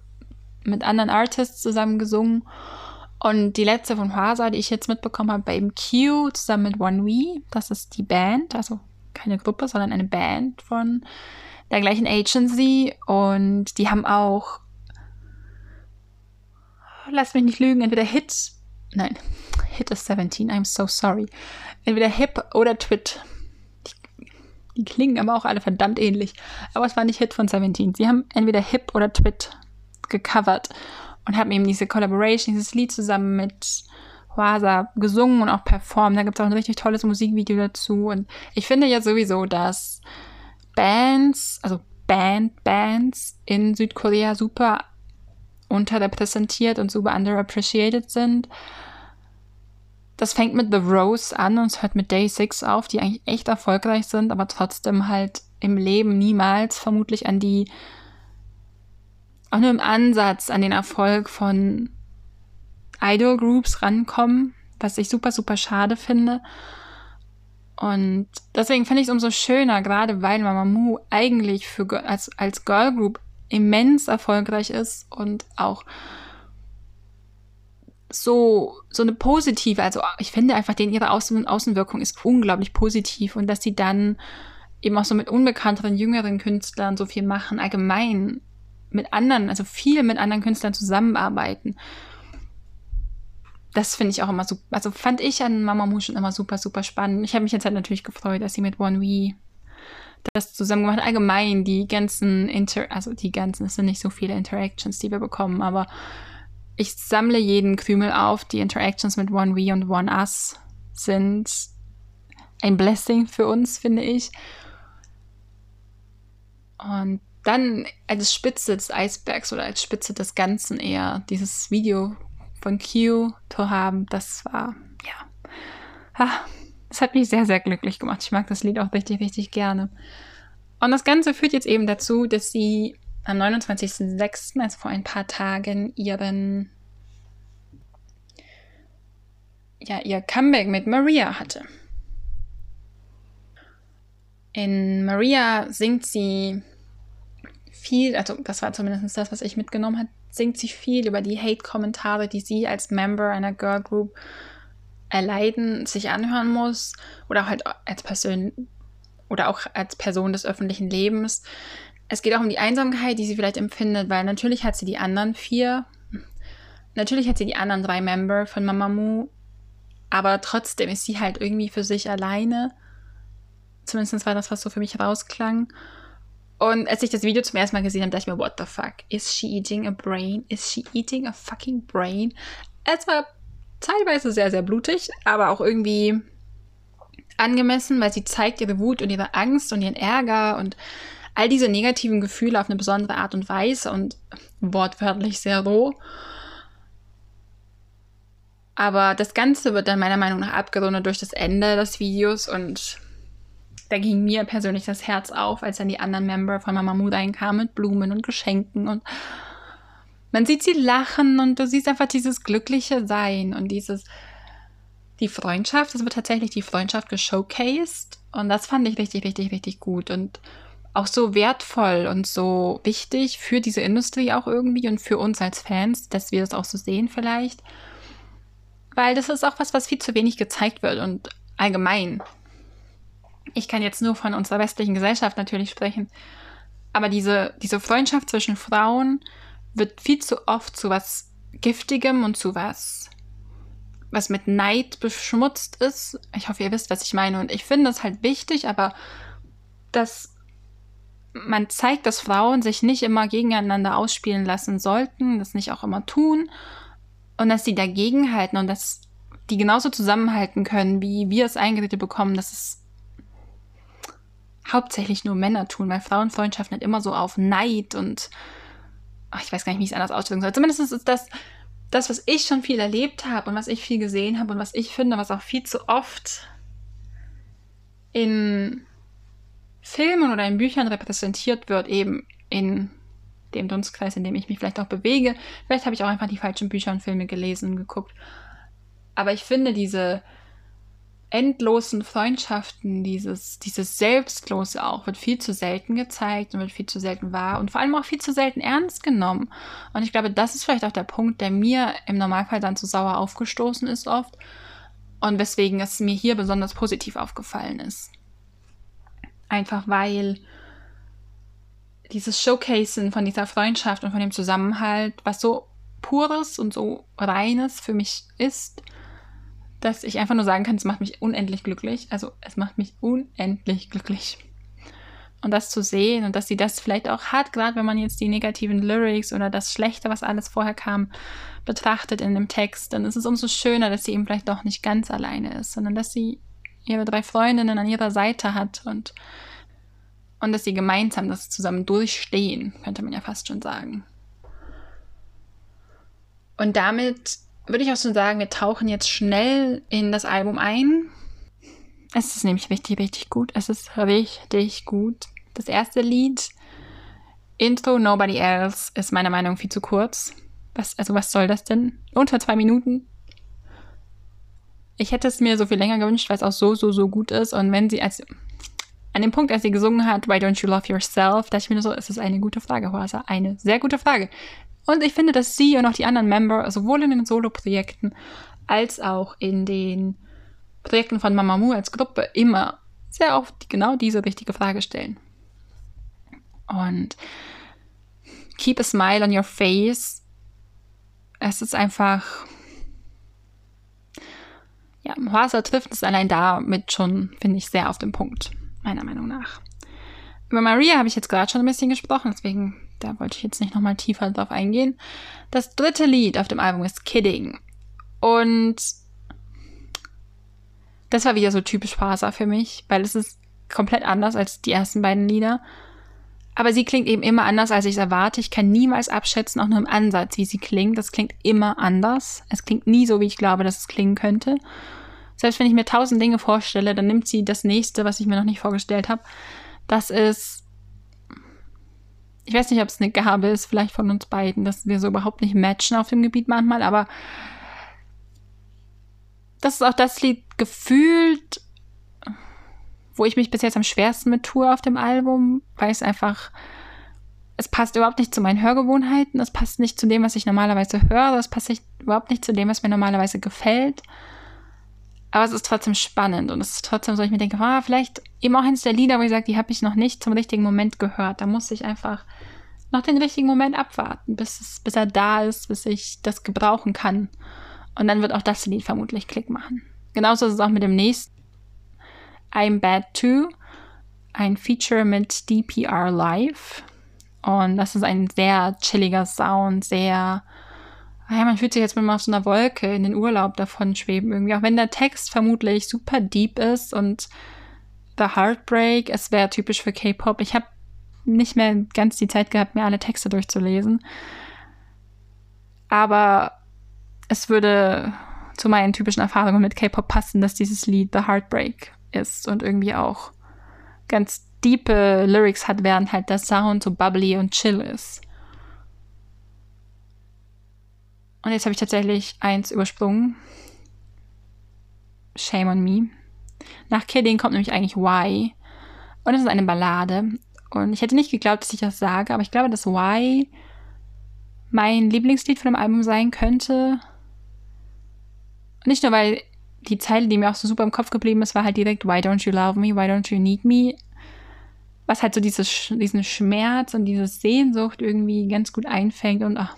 S1: mit anderen Artists zusammen gesungen. Und die letzte von Hwasa, die ich jetzt mitbekommen habe, bei MQ zusammen mit One We. Das ist die Band, also keine Gruppe, sondern eine Band von der gleichen Agency. Und die haben auch, lass mich nicht lügen, entweder Hit, nein, Hit ist 17, I'm so sorry. Entweder Hip oder Twit. Die, die klingen aber auch alle verdammt ähnlich. Aber es war nicht Hit von 17. Sie haben entweder Hip oder Twit gecovert und haben eben diese Collaboration, dieses Lied zusammen mit Huasa gesungen und auch performt. Da gibt es auch ein richtig tolles Musikvideo dazu. Und ich finde ja sowieso, dass Bands, also Band-Bands in Südkorea super unterrepräsentiert und super underappreciated sind. Das fängt mit The Rose an und es hört mit Day 6 auf, die eigentlich echt erfolgreich sind, aber trotzdem halt im Leben niemals vermutlich an die auch nur im Ansatz an den Erfolg von Idol Groups rankommen, was ich super, super schade finde. Und deswegen finde ich es umso schöner, gerade weil Mamamoo eigentlich für, als, als Girl Group immens erfolgreich ist und auch so, so eine positive, also ich finde einfach, denen ihre Außen Außenwirkung ist unglaublich positiv und dass sie dann eben auch so mit unbekannteren, jüngeren Künstlern so viel machen, allgemein mit anderen, also viel mit anderen Künstlern zusammenarbeiten. das finde ich auch immer super, also fand ich an Mamamoo schon immer super, super spannend. Ich habe mich jetzt halt natürlich gefreut, dass sie mit One We das zusammen gemacht. Allgemein die ganzen Inter, also die ganzen, es sind nicht so viele Interactions, die wir bekommen, aber ich sammle jeden Krümel auf. Die Interactions mit One We und One Us sind ein Blessing für uns, finde ich. Und dann als Spitze des Eisbergs oder als Spitze des Ganzen eher dieses Video von Q zu haben, das war, ja, das hat mich sehr, sehr glücklich gemacht. Ich mag das Lied auch richtig, richtig gerne. Und das Ganze führt jetzt eben dazu, dass sie am 29.06., also vor ein paar Tagen, ihren, ja, ihr Comeback mit Maria hatte. In Maria singt sie viel, also das war zumindest das, was ich mitgenommen habe, singt sie viel über die Hate-Kommentare, die sie als Member einer Girl Group erleiden, sich anhören muss oder halt als Person oder auch als Person des öffentlichen Lebens. Es geht auch um die Einsamkeit, die sie vielleicht empfindet, weil natürlich hat sie die anderen vier, natürlich hat sie die anderen drei Member von Mamamoo, aber trotzdem ist sie halt irgendwie für sich alleine. Zumindest war das, was so für mich rausklang. Und als ich das Video zum ersten Mal gesehen habe, dachte ich mir, what the fuck? Is she eating a brain? Is she eating a fucking brain? Es war teilweise sehr, sehr blutig, aber auch irgendwie angemessen, weil sie zeigt ihre Wut und ihre Angst und ihren Ärger und all diese negativen Gefühle auf eine besondere Art und Weise und wortwörtlich sehr roh. Aber das Ganze wird dann meiner Meinung nach abgerundet durch das Ende des Videos und da ging mir persönlich das Herz auf, als dann die anderen Member von Mama Mu reinkamen mit Blumen und Geschenken und man sieht sie lachen und du siehst einfach dieses glückliche Sein und dieses die Freundschaft, es wird tatsächlich die Freundschaft geshowcased und das fand ich richtig, richtig, richtig gut und auch so wertvoll und so wichtig für diese Industrie auch irgendwie und für uns als Fans, dass wir das auch so sehen vielleicht. Weil das ist auch was, was viel zu wenig gezeigt wird und allgemein. Ich kann jetzt nur von unserer westlichen Gesellschaft natürlich sprechen, aber diese, diese Freundschaft zwischen Frauen wird viel zu oft zu was Giftigem und zu was, was mit Neid beschmutzt ist. Ich hoffe, ihr wisst, was ich meine. Und ich finde es halt wichtig, aber dass man zeigt, dass Frauen sich nicht immer gegeneinander ausspielen lassen sollten, das nicht auch immer tun und dass sie dagegen halten und dass die genauso zusammenhalten können, wie wir es eingeredet bekommen, dass es hauptsächlich nur Männer tun, weil Frauenfreundschaften halt immer so auf Neid und ach, ich weiß gar nicht, wie ich es anders ausdrücken soll. Zumindest ist das, das, was ich schon viel erlebt habe und was ich viel gesehen habe und was ich finde, was auch viel zu oft in Filmen oder in Büchern repräsentiert wird, eben in dem Dunstkreis, in dem ich mich vielleicht auch bewege. Vielleicht habe ich auch einfach die falschen Bücher und Filme gelesen und geguckt. Aber ich finde diese endlosen Freundschaften, dieses, dieses Selbstlose auch, wird viel zu selten gezeigt und wird viel zu selten wahr und vor allem auch viel zu selten ernst genommen. Und ich glaube, das ist vielleicht auch der Punkt, der mir im Normalfall dann zu sauer aufgestoßen ist oft und weswegen es mir hier besonders positiv aufgefallen ist. Einfach weil dieses Showcasen von dieser Freundschaft und von dem Zusammenhalt, was so pures und so reines für mich ist, dass ich einfach nur sagen kann, es macht mich unendlich glücklich. Also es macht mich unendlich glücklich. Und das zu sehen und dass sie das vielleicht auch hat, gerade wenn man jetzt die negativen Lyrics oder das Schlechte, was alles vorher kam, betrachtet in dem Text, dann ist es umso schöner, dass sie eben vielleicht doch nicht ganz alleine ist, sondern dass sie ihre drei Freundinnen an ihrer Seite hat und, und dass sie gemeinsam das zusammen durchstehen, könnte man ja fast schon sagen. Und damit würde ich auch schon sagen, wir tauchen jetzt schnell in das Album ein. Es ist nämlich richtig, richtig gut. Es ist richtig gut. Das erste Lied, Intro Nobody Else, ist meiner Meinung nach viel zu kurz. Was, also was soll das denn? Unter zwei Minuten? Ich hätte es mir so viel länger gewünscht, weil es auch so, so, so gut ist. Und wenn sie als an dem Punkt, als sie gesungen hat, Why Don't You Love Yourself, dachte ich mir so, es ist eine gute Frage, Hoasa. Eine sehr gute Frage. Und ich finde, dass sie und auch die anderen Member, sowohl in den Solo-Projekten als auch in den Projekten von Mamamoo als Gruppe, immer sehr oft genau diese richtige Frage stellen. Und keep a smile on your face. Es ist einfach ja, Hwasa trifft es allein damit schon, finde ich, sehr auf den Punkt, meiner Meinung nach. Über Maria habe ich jetzt gerade schon ein bisschen gesprochen, deswegen da wollte ich jetzt nicht nochmal tiefer drauf eingehen. Das dritte Lied auf dem Album ist Kidding. Und das war wieder so typisch Hwasa für mich, weil es ist komplett anders als die ersten beiden Lieder. Aber sie klingt eben immer anders, als ich es erwarte. Ich kann niemals abschätzen, auch nur im Ansatz, wie sie klingt. Das klingt immer anders. Es klingt nie so, wie ich glaube, dass es klingen könnte. Selbst wenn ich mir tausend Dinge vorstelle, dann nimmt sie das nächste, was ich mir noch nicht vorgestellt habe. Das ist. Ich weiß nicht, ob es eine Gabe ist, vielleicht von uns beiden, dass wir so überhaupt nicht matchen auf dem Gebiet manchmal, aber das ist auch das Lied gefühlt wo ich mich bis jetzt am schwersten mit tue auf dem Album, weil es einfach, es passt überhaupt nicht zu meinen Hörgewohnheiten, es passt nicht zu dem, was ich normalerweise höre, es passt nicht, überhaupt nicht zu dem, was mir normalerweise gefällt. Aber es ist trotzdem spannend und es ist trotzdem so, ich mir denke, ah, vielleicht eben auch eines der Lieder, wo ich sage, die habe ich noch nicht zum richtigen Moment gehört. Da muss ich einfach noch den richtigen Moment abwarten, bis, es, bis er da ist, bis ich das gebrauchen kann. Und dann wird auch das Lied vermutlich Klick machen. Genauso ist es auch mit dem nächsten. I'm Bad Too, ein Feature mit DPR Live. Und das ist ein sehr chilliger Sound, sehr. Ja, man fühlt sich jetzt mal auf so einer Wolke in den Urlaub davon schweben irgendwie. Auch wenn der Text vermutlich super deep ist und The Heartbreak, es wäre typisch für K-Pop. Ich habe nicht mehr ganz die Zeit gehabt, mir alle Texte durchzulesen. Aber es würde zu meinen typischen Erfahrungen mit K-Pop passen, dass dieses Lied The Heartbreak ist und irgendwie auch ganz diepe Lyrics hat, während halt der Sound so bubbly und chill ist. Und jetzt habe ich tatsächlich eins übersprungen. Shame on me. Nach Kidding kommt nämlich eigentlich Why. Und es ist eine Ballade. Und ich hätte nicht geglaubt, dass ich das sage, aber ich glaube, dass Why mein Lieblingslied von dem Album sein könnte. Nicht nur, weil die Zeile, die mir auch so super im Kopf geblieben ist, war halt direkt Why don't you love me? Why don't you need me? Was halt so dieses, diesen Schmerz und diese Sehnsucht irgendwie ganz gut einfängt und ach,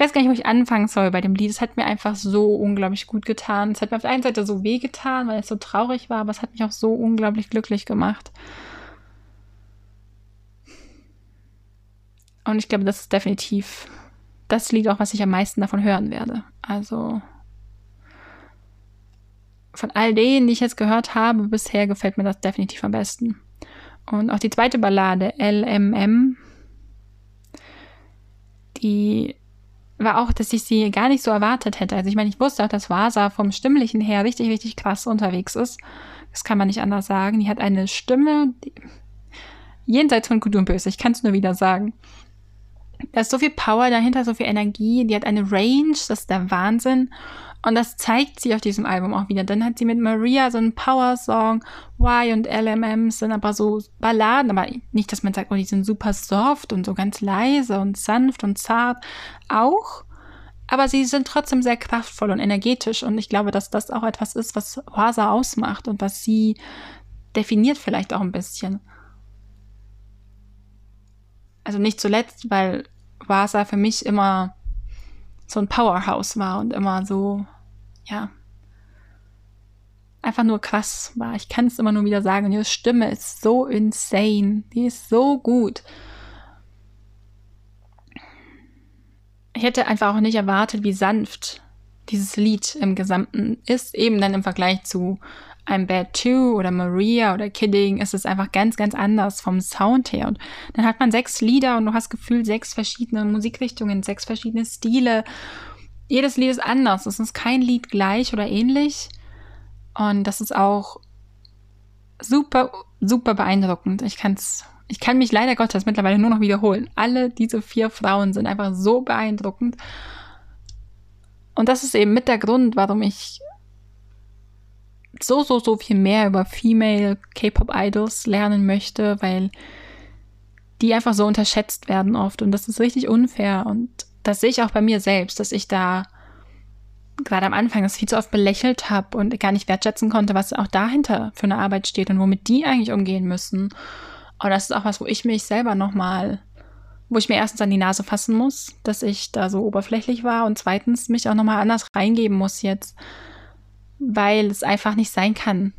S1: ich weiß gar nicht, wo ich anfangen soll bei dem Lied. Es hat mir einfach so unglaublich gut getan. Es hat mir auf der einen Seite so weh getan, weil es so traurig war, aber es hat mich auch so unglaublich glücklich gemacht. Und ich glaube, das ist definitiv das Lied auch, was ich am meisten davon hören werde. Also von all denen, die ich jetzt gehört habe, bisher gefällt mir das definitiv am besten. Und auch die zweite Ballade, LMM, die war auch, dass ich sie gar nicht so erwartet hätte. Also ich meine, ich wusste auch, dass Vasa vom Stimmlichen her richtig, richtig krass unterwegs ist. Das kann man nicht anders sagen. Die hat eine Stimme jenseits von Gut und Böse. Ich kann es nur wieder sagen. Da ist so viel Power dahinter, so viel Energie. Die hat eine Range, das ist der Wahnsinn. Und das zeigt sie auf diesem Album auch wieder. Dann hat sie mit Maria so einen Power-Song, Y und LMM sind aber so Balladen, aber nicht, dass man sagt, oh, die sind super soft und so ganz leise und sanft und zart. Auch. Aber sie sind trotzdem sehr kraftvoll und energetisch. Und ich glaube, dass das auch etwas ist, was Wasa ausmacht und was sie definiert vielleicht auch ein bisschen. Also nicht zuletzt, weil Wasa für mich immer so ein Powerhouse war und immer so, ja, einfach nur krass war. Ich kann es immer nur wieder sagen. Ihre Stimme ist so insane. Die ist so gut. Ich hätte einfach auch nicht erwartet, wie sanft dieses Lied im Gesamten ist. Eben dann im Vergleich zu I'm Bad Too oder Maria oder Kidding ist es einfach ganz, ganz anders vom Sound her. Und dann hat man sechs Lieder und du hast gefühlt sechs verschiedene Musikrichtungen, sechs verschiedene Stile. Jedes Lied ist anders. Es ist kein Lied gleich oder ähnlich. Und das ist auch super, super beeindruckend. Ich kann's, ich kann mich leider Gottes mittlerweile nur noch wiederholen. Alle diese vier Frauen sind einfach so beeindruckend. Und das ist eben mit der Grund, warum ich so, so, so viel mehr über Female K-Pop-Idols lernen möchte, weil die einfach so unterschätzt werden oft. Und das ist richtig unfair. Und das sehe ich auch bei mir selbst, dass ich da gerade am Anfang das viel zu oft belächelt habe und gar nicht wertschätzen konnte, was auch dahinter für eine Arbeit steht und womit die eigentlich umgehen müssen. Und das ist auch was, wo ich mich selber nochmal, wo ich mir erstens an die Nase fassen muss, dass ich da so oberflächlich war und zweitens mich auch nochmal anders reingeben muss jetzt weil es einfach nicht sein kann.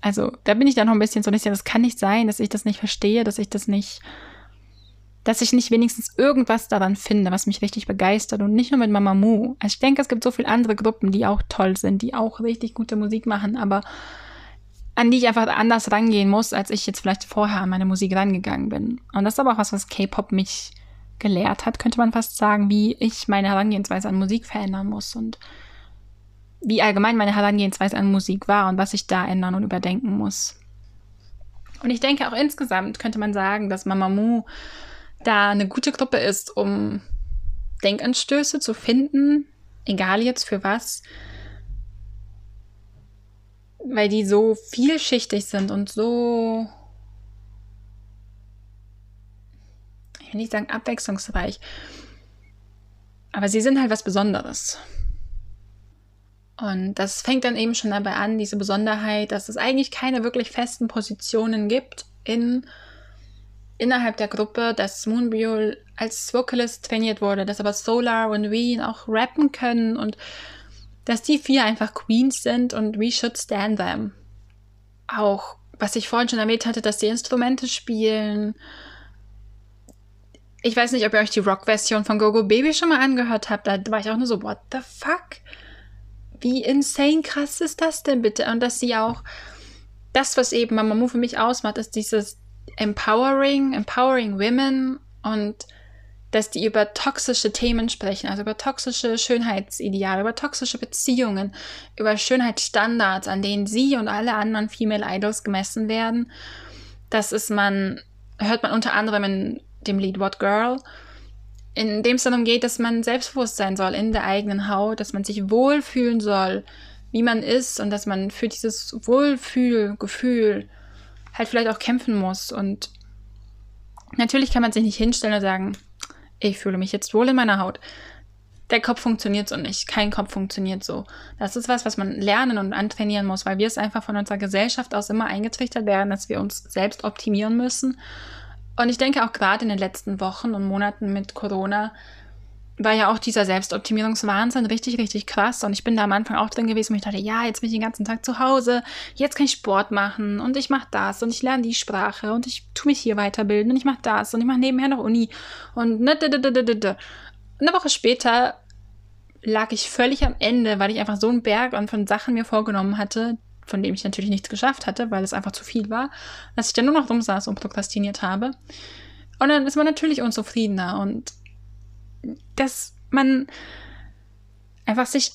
S1: Also da bin ich dann noch ein bisschen so, nicht, das kann nicht sein, dass ich das nicht verstehe, dass ich das nicht, dass ich nicht wenigstens irgendwas daran finde, was mich richtig begeistert und nicht nur mit Mamamoo. Also ich denke, es gibt so viele andere Gruppen, die auch toll sind, die auch richtig gute Musik machen, aber an die ich einfach anders rangehen muss, als ich jetzt vielleicht vorher an meine Musik rangegangen bin. Und das ist aber auch was, was K-Pop mich gelehrt hat, könnte man fast sagen, wie ich meine Herangehensweise an Musik verändern muss und wie allgemein meine Herangehensweise an Musik war und was ich da ändern und überdenken muss. Und ich denke auch insgesamt könnte man sagen, dass Mamamoo da eine gute Gruppe ist, um Denkanstöße zu finden, egal jetzt für was, weil die so vielschichtig sind und so, ich will nicht sagen abwechslungsreich, aber sie sind halt was Besonderes. Und das fängt dann eben schon dabei an, diese Besonderheit, dass es eigentlich keine wirklich festen Positionen gibt in, innerhalb der Gruppe, dass Moonbyul als Vocalist trainiert wurde, dass aber Solar und Ween auch rappen können und dass die vier einfach Queens sind und we should stand them. Auch, was ich vorhin schon erwähnt hatte, dass die Instrumente spielen. Ich weiß nicht, ob ihr euch die Rock-Version von Gogo Baby schon mal angehört habt. Da war ich auch nur so, what the fuck? Wie insane krass ist das denn bitte? Und dass sie auch das, was eben Mamamoo für mich ausmacht, ist dieses Empowering, Empowering Women und dass die über toxische Themen sprechen, also über toxische Schönheitsideale, über toxische Beziehungen, über Schönheitsstandards, an denen sie und alle anderen Female Idols gemessen werden. Das ist man, hört man unter anderem in dem Lied What Girl in dem es darum geht, dass man selbstbewusst sein soll in der eigenen Haut, dass man sich wohlfühlen soll, wie man ist und dass man für dieses Wohlfühlgefühl halt vielleicht auch kämpfen muss. Und natürlich kann man sich nicht hinstellen und sagen, ich fühle mich jetzt wohl in meiner Haut. Der Kopf funktioniert so nicht. Kein Kopf funktioniert so. Das ist was, was man lernen und antrainieren muss, weil wir es einfach von unserer Gesellschaft aus immer eingetrichtert werden, dass wir uns selbst optimieren müssen und ich denke auch gerade in den letzten Wochen und Monaten mit Corona war ja auch dieser Selbstoptimierungswahnsinn richtig, richtig krass. Und ich bin da am Anfang auch drin gewesen, und ich dachte, ja, jetzt bin ich den ganzen Tag zu Hause, jetzt kann ich Sport machen und ich mache das und ich lerne die Sprache und ich tue mich hier weiterbilden und ich mache das und ich mache nebenher noch Uni und ne, eine Woche später lag ich völlig am Ende, weil ich einfach so einen Berg von Sachen mir vorgenommen hatte, von dem ich natürlich nichts geschafft hatte, weil es einfach zu viel war, dass ich dann nur noch rumsaß und prokrastiniert habe. Und dann ist man natürlich unzufriedener und dass man einfach sich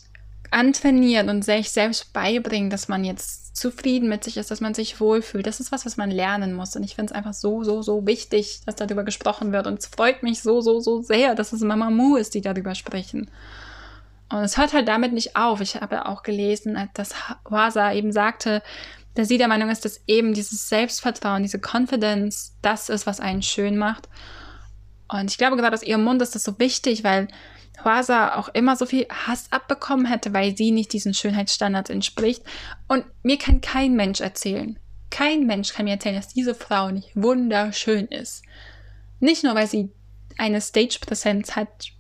S1: antrainiert und sich selbst beibringt, dass man jetzt zufrieden mit sich ist, dass man sich wohlfühlt. Das ist was, was man lernen muss. Und ich finde es einfach so, so, so wichtig, dass darüber gesprochen wird. Und es freut mich so, so, so sehr, dass es Mama Mu ist, die darüber sprechen. Und es hört halt damit nicht auf. Ich habe auch gelesen, dass Wasa eben sagte, dass sie der Meinung ist, dass eben dieses Selbstvertrauen, diese Confidence, das ist, was einen schön macht. Und ich glaube, gerade aus ihrem Mund ist das so wichtig, weil Wasa auch immer so viel Hass abbekommen hätte, weil sie nicht diesen Schönheitsstandards entspricht. Und mir kann kein Mensch erzählen, kein Mensch kann mir erzählen, dass diese Frau nicht wunderschön ist. Nicht nur, weil sie eine Stage-Präsenz hat,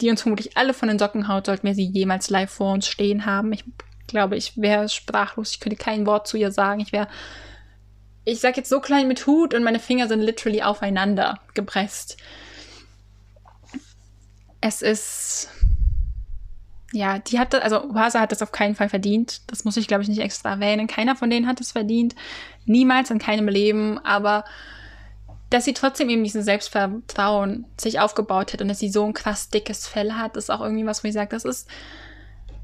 S1: die uns vermutlich alle von den Socken haut, sollten wir sie jemals live vor uns stehen haben. Ich glaube, ich wäre sprachlos. Ich könnte kein Wort zu ihr sagen. Ich wäre, ich sag jetzt so klein mit Hut und meine Finger sind literally aufeinander gepresst. Es ist, ja, die hat, also Wasa hat das auf keinen Fall verdient. Das muss ich, glaube ich, nicht extra erwähnen. Keiner von denen hat es verdient. Niemals in keinem Leben. Aber dass sie trotzdem eben diesen Selbstvertrauen sich aufgebaut hat und dass sie so ein krass dickes Fell hat, ist auch irgendwie was, wo ich sage, das ist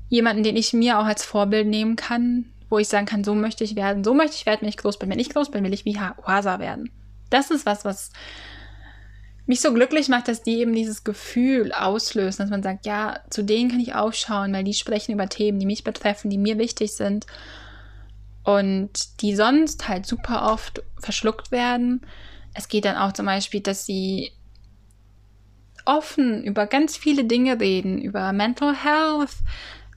S1: jemanden, den ich mir auch als Vorbild nehmen kann, wo ich sagen kann, so möchte ich werden, so möchte ich werden, wenn ich groß bin. Wenn ich groß bin, will ich wie Oasa werden. Das ist was, was mich so glücklich macht, dass die eben dieses Gefühl auslösen, dass man sagt, ja, zu denen kann ich aufschauen, weil die sprechen über Themen, die mich betreffen, die mir wichtig sind und die sonst halt super oft verschluckt werden es geht dann auch zum Beispiel, dass sie offen über ganz viele Dinge reden, über Mental Health,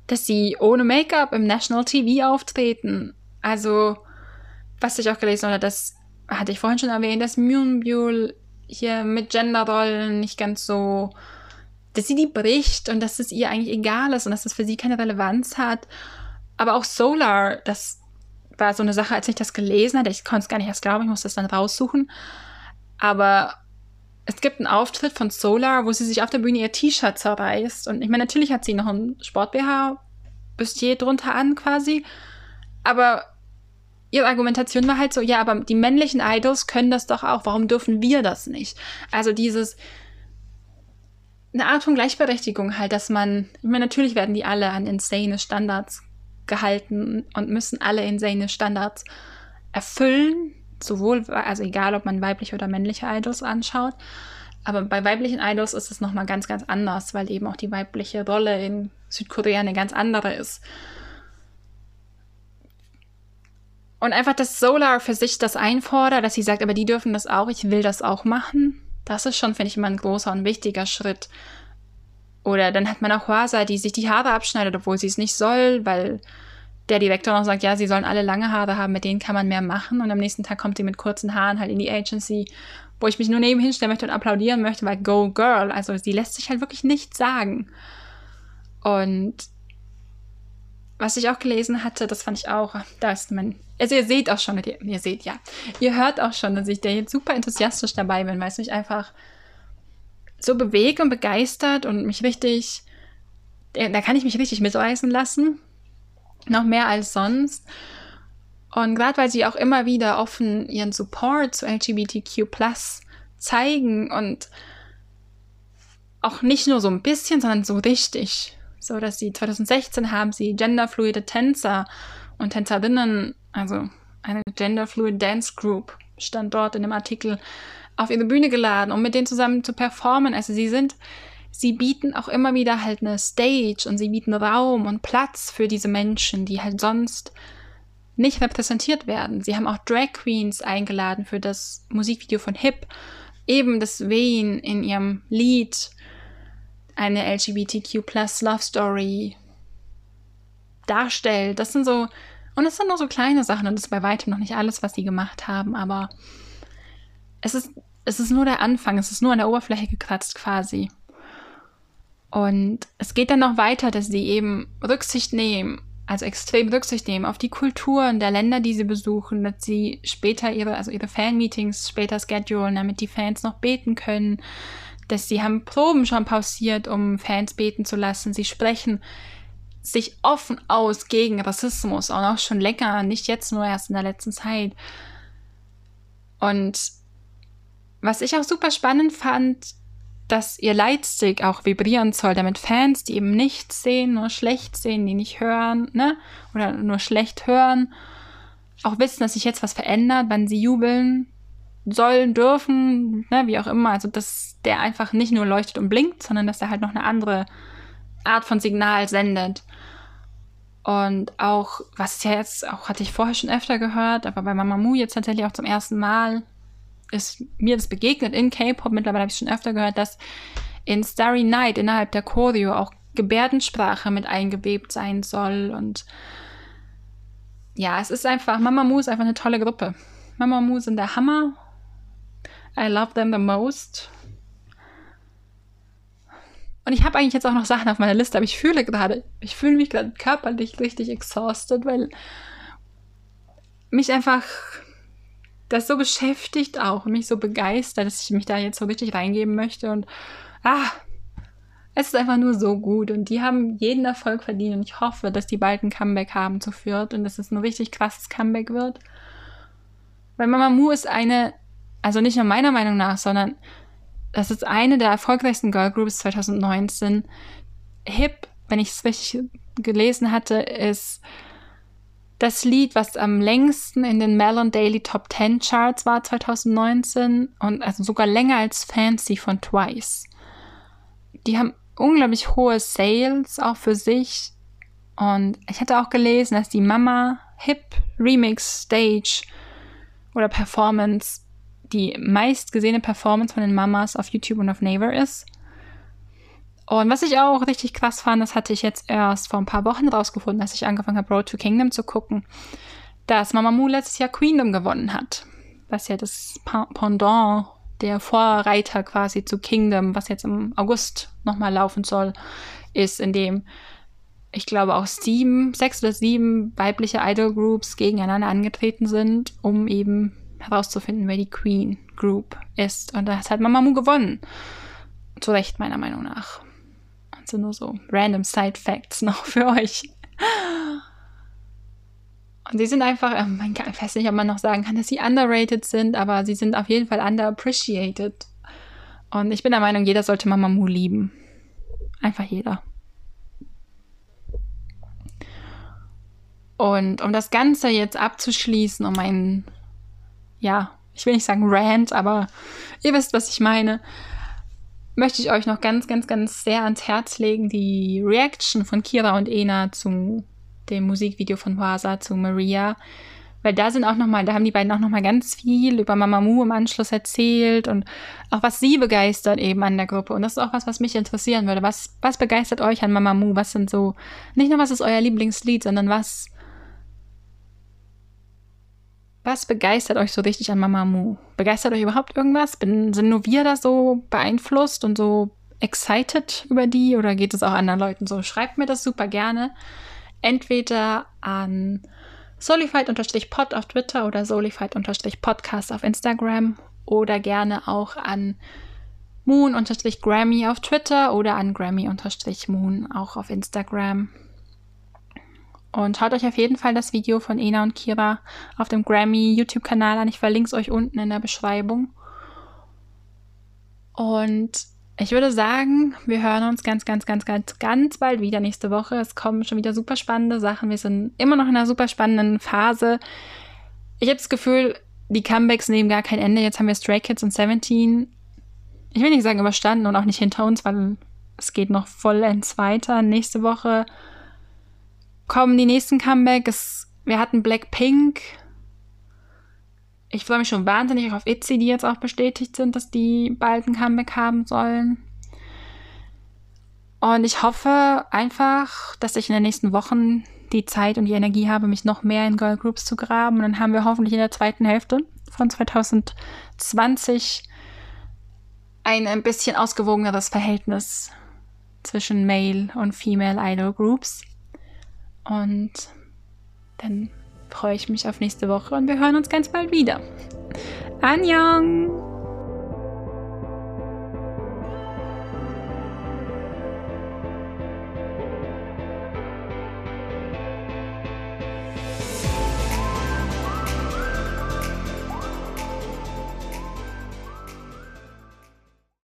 S1: dass sie ohne Make-up im National TV auftreten. Also, was ich auch gelesen habe, das hatte ich vorhin schon erwähnt, dass Moonbull hier mit Genderrollen nicht ganz so, dass sie die bricht und dass es ihr eigentlich egal ist und dass es für sie keine Relevanz hat. Aber auch Solar, das war so eine Sache, als ich das gelesen hatte, ich konnte es gar nicht erst glauben, ich musste es dann raussuchen. Aber es gibt einen Auftritt von Solar, wo sie sich auf der Bühne ihr T-Shirt zerreißt. Und ich meine, natürlich hat sie noch ein Sport-BH-Bustier drunter an quasi. Aber ihre Argumentation war halt so, ja, aber die männlichen Idols können das doch auch. Warum dürfen wir das nicht? Also dieses, eine Art von Gleichberechtigung halt, dass man, ich meine, natürlich werden die alle an insane Standards gehalten und müssen alle insane Standards erfüllen. Sowohl, also egal, ob man weibliche oder männliche Idols anschaut. Aber bei weiblichen Idols ist es nochmal ganz, ganz anders, weil eben auch die weibliche Rolle in Südkorea eine ganz andere ist. Und einfach, dass Solar für sich das einfordert, dass sie sagt, aber die dürfen das auch, ich will das auch machen. Das ist schon, finde ich, immer ein großer und wichtiger Schritt. Oder dann hat man auch Huasa, die sich die Haare abschneidet, obwohl sie es nicht soll, weil der Direktor noch sagt, ja, sie sollen alle lange Haare haben, mit denen kann man mehr machen. Und am nächsten Tag kommt sie mit kurzen Haaren halt in die Agency, wo ich mich nur nebenhin stellen möchte und applaudieren möchte, weil Go Girl, also sie lässt sich halt wirklich nichts sagen. Und was ich auch gelesen hatte, das fand ich auch, da ist mein, also ihr seht auch schon, ihr, ihr seht ja, ihr hört auch schon, dass ich da jetzt super enthusiastisch dabei bin, weil es mich einfach so bewegt und begeistert und mich richtig, da kann ich mich richtig mitreißen lassen. Noch mehr als sonst. Und gerade weil sie auch immer wieder offen ihren Support zu LGBTQ zeigen und auch nicht nur so ein bisschen, sondern so richtig. So dass sie 2016 haben sie genderfluide Tänzer und Tänzerinnen, also eine genderfluid Dance Group, stand dort in dem Artikel, auf ihre Bühne geladen, um mit denen zusammen zu performen. Also sie sind, sie bieten auch immer wieder halt eine Stage und sie bieten Raum und Platz für diese Menschen, die halt sonst nicht repräsentiert werden. Sie haben auch Drag Queens eingeladen für das Musikvideo von Hip, eben das Wayne in ihrem Lied eine LGBTQ Love Story darstellt. Das sind so, und es sind nur so kleine Sachen und das ist bei weitem noch nicht alles, was sie gemacht haben, aber es ist, es ist nur der Anfang, es ist nur an der Oberfläche gekratzt quasi. Und es geht dann noch weiter, dass sie eben Rücksicht nehmen, also extrem Rücksicht nehmen auf die Kulturen der Länder, die sie besuchen, dass sie später ihre, also ihre Fan-Meetings später schedulen, damit die Fans noch beten können, dass sie haben Proben schon pausiert, um Fans beten zu lassen. Sie sprechen sich offen aus gegen Rassismus, auch noch schon länger, nicht jetzt nur erst in der letzten Zeit. Und was ich auch super spannend fand, dass ihr Lightstick auch vibrieren soll, damit Fans, die eben nichts sehen, nur schlecht sehen, die nicht hören, ne, oder nur schlecht hören, auch wissen, dass sich jetzt was verändert, wann sie jubeln sollen, dürfen, ne, wie auch immer. Also, dass der einfach nicht nur leuchtet und blinkt, sondern dass er halt noch eine andere Art von Signal sendet. Und auch, was ja jetzt, auch hatte ich vorher schon öfter gehört, aber bei Mamamoo jetzt tatsächlich auch zum ersten Mal, ist mir das begegnet in K-Pop, mittlerweile habe ich schon öfter gehört, dass in Starry Night innerhalb der Choreo auch Gebärdensprache mit eingewebt sein soll. Und ja, es ist einfach, Mamamoo ist einfach eine tolle Gruppe. Mamamoo sind der Hammer. I love them the most. Und ich habe eigentlich jetzt auch noch Sachen auf meiner Liste, aber ich fühle gerade, ich fühle mich gerade körperlich richtig exhausted, weil mich einfach das so beschäftigt auch und mich so begeistert, dass ich mich da jetzt so richtig reingeben möchte und ah, es ist einfach nur so gut und die haben jeden Erfolg verdient und ich hoffe, dass die bald ein Comeback haben zu Fürth und dass es ein richtig krasses Comeback wird. Weil Mamamoo ist eine, also nicht nur meiner Meinung nach, sondern das ist eine der erfolgreichsten Girlgroups 2019. Hip, wenn ich es richtig gelesen hatte, ist das Lied, was am längsten in den Melon Daily Top 10 Charts war 2019 und also sogar länger als Fancy von Twice. Die haben unglaublich hohe Sales auch für sich und ich hatte auch gelesen, dass die Mama Hip Remix Stage oder Performance die meistgesehene Performance von den Mamas auf YouTube und auf Naver ist. Und was ich auch richtig krass fand, das hatte ich jetzt erst vor ein paar Wochen rausgefunden, als ich angefangen habe, Road to Kingdom zu gucken, dass Mamamoo letztes Jahr Queendom gewonnen hat. Was ja das Pendant, der Vorreiter quasi zu Kingdom, was jetzt im August nochmal laufen soll, ist, in dem ich glaube auch sieben, sechs oder sieben weibliche Idol-Groups gegeneinander angetreten sind, um eben herauszufinden, wer die Queen Group ist. Und da hat Mamamoo gewonnen. Zu Recht, meiner Meinung nach. Also nur so random Side Facts (laughs) noch für euch. Und sie sind einfach, ähm, ich weiß nicht, ob man noch sagen kann, dass sie underrated sind, aber sie sind auf jeden Fall underappreciated. Und ich bin der Meinung, jeder sollte Mamamoo lieben. Einfach jeder. Und um das Ganze jetzt abzuschließen, um meinen, ja, ich will nicht sagen Rant, aber ihr wisst, was ich meine, möchte ich euch noch ganz, ganz, ganz sehr ans Herz legen, die Reaction von Kira und Ena zu dem Musikvideo von Wasa zu Maria. Weil da sind auch nochmal, da haben die beiden auch nochmal ganz viel über Mamamoo im Anschluss erzählt und auch was sie begeistert eben an der Gruppe. Und das ist auch was, was mich interessieren würde. Was, was begeistert euch an Mamamoo? Was sind so, nicht nur was ist euer Lieblingslied, sondern was, was begeistert euch so richtig an Mamamoo? Begeistert euch überhaupt irgendwas? Bin, sind nur wir da so beeinflusst und so excited über die oder geht es auch anderen Leuten so? Schreibt mir das super gerne. Entweder an solified-pod auf Twitter oder solified-podcast auf Instagram oder gerne auch an moon-grammy auf Twitter oder an grammy-moon auch auf Instagram. Und schaut euch auf jeden Fall das Video von Ena und Kira auf dem Grammy YouTube-Kanal an. Ich verlinke es euch unten in der Beschreibung. Und ich würde sagen, wir hören uns ganz, ganz, ganz, ganz, ganz bald wieder nächste Woche. Es kommen schon wieder super spannende Sachen. Wir sind immer noch in einer super spannenden Phase. Ich habe das Gefühl, die Comebacks nehmen gar kein Ende. Jetzt haben wir Stray Kids und 17. Ich will nicht sagen überstanden und auch nicht hinter uns, weil es geht noch vollends weiter. Nächste Woche kommen die nächsten Comebacks. Wir hatten Blackpink, ich freue mich schon wahnsinnig auf Itzy, die jetzt auch bestätigt sind, dass die bald ein Comeback haben sollen. Und ich hoffe einfach, dass ich in den nächsten Wochen die Zeit und die Energie habe, mich noch mehr in Girl Groups zu graben. Und dann haben wir hoffentlich in der zweiten Hälfte von 2020 ein ein bisschen ausgewogeneres Verhältnis zwischen Male und Female Idol Groups. Und dann freue ich mich auf nächste Woche und wir hören uns ganz bald wieder. Annyeong!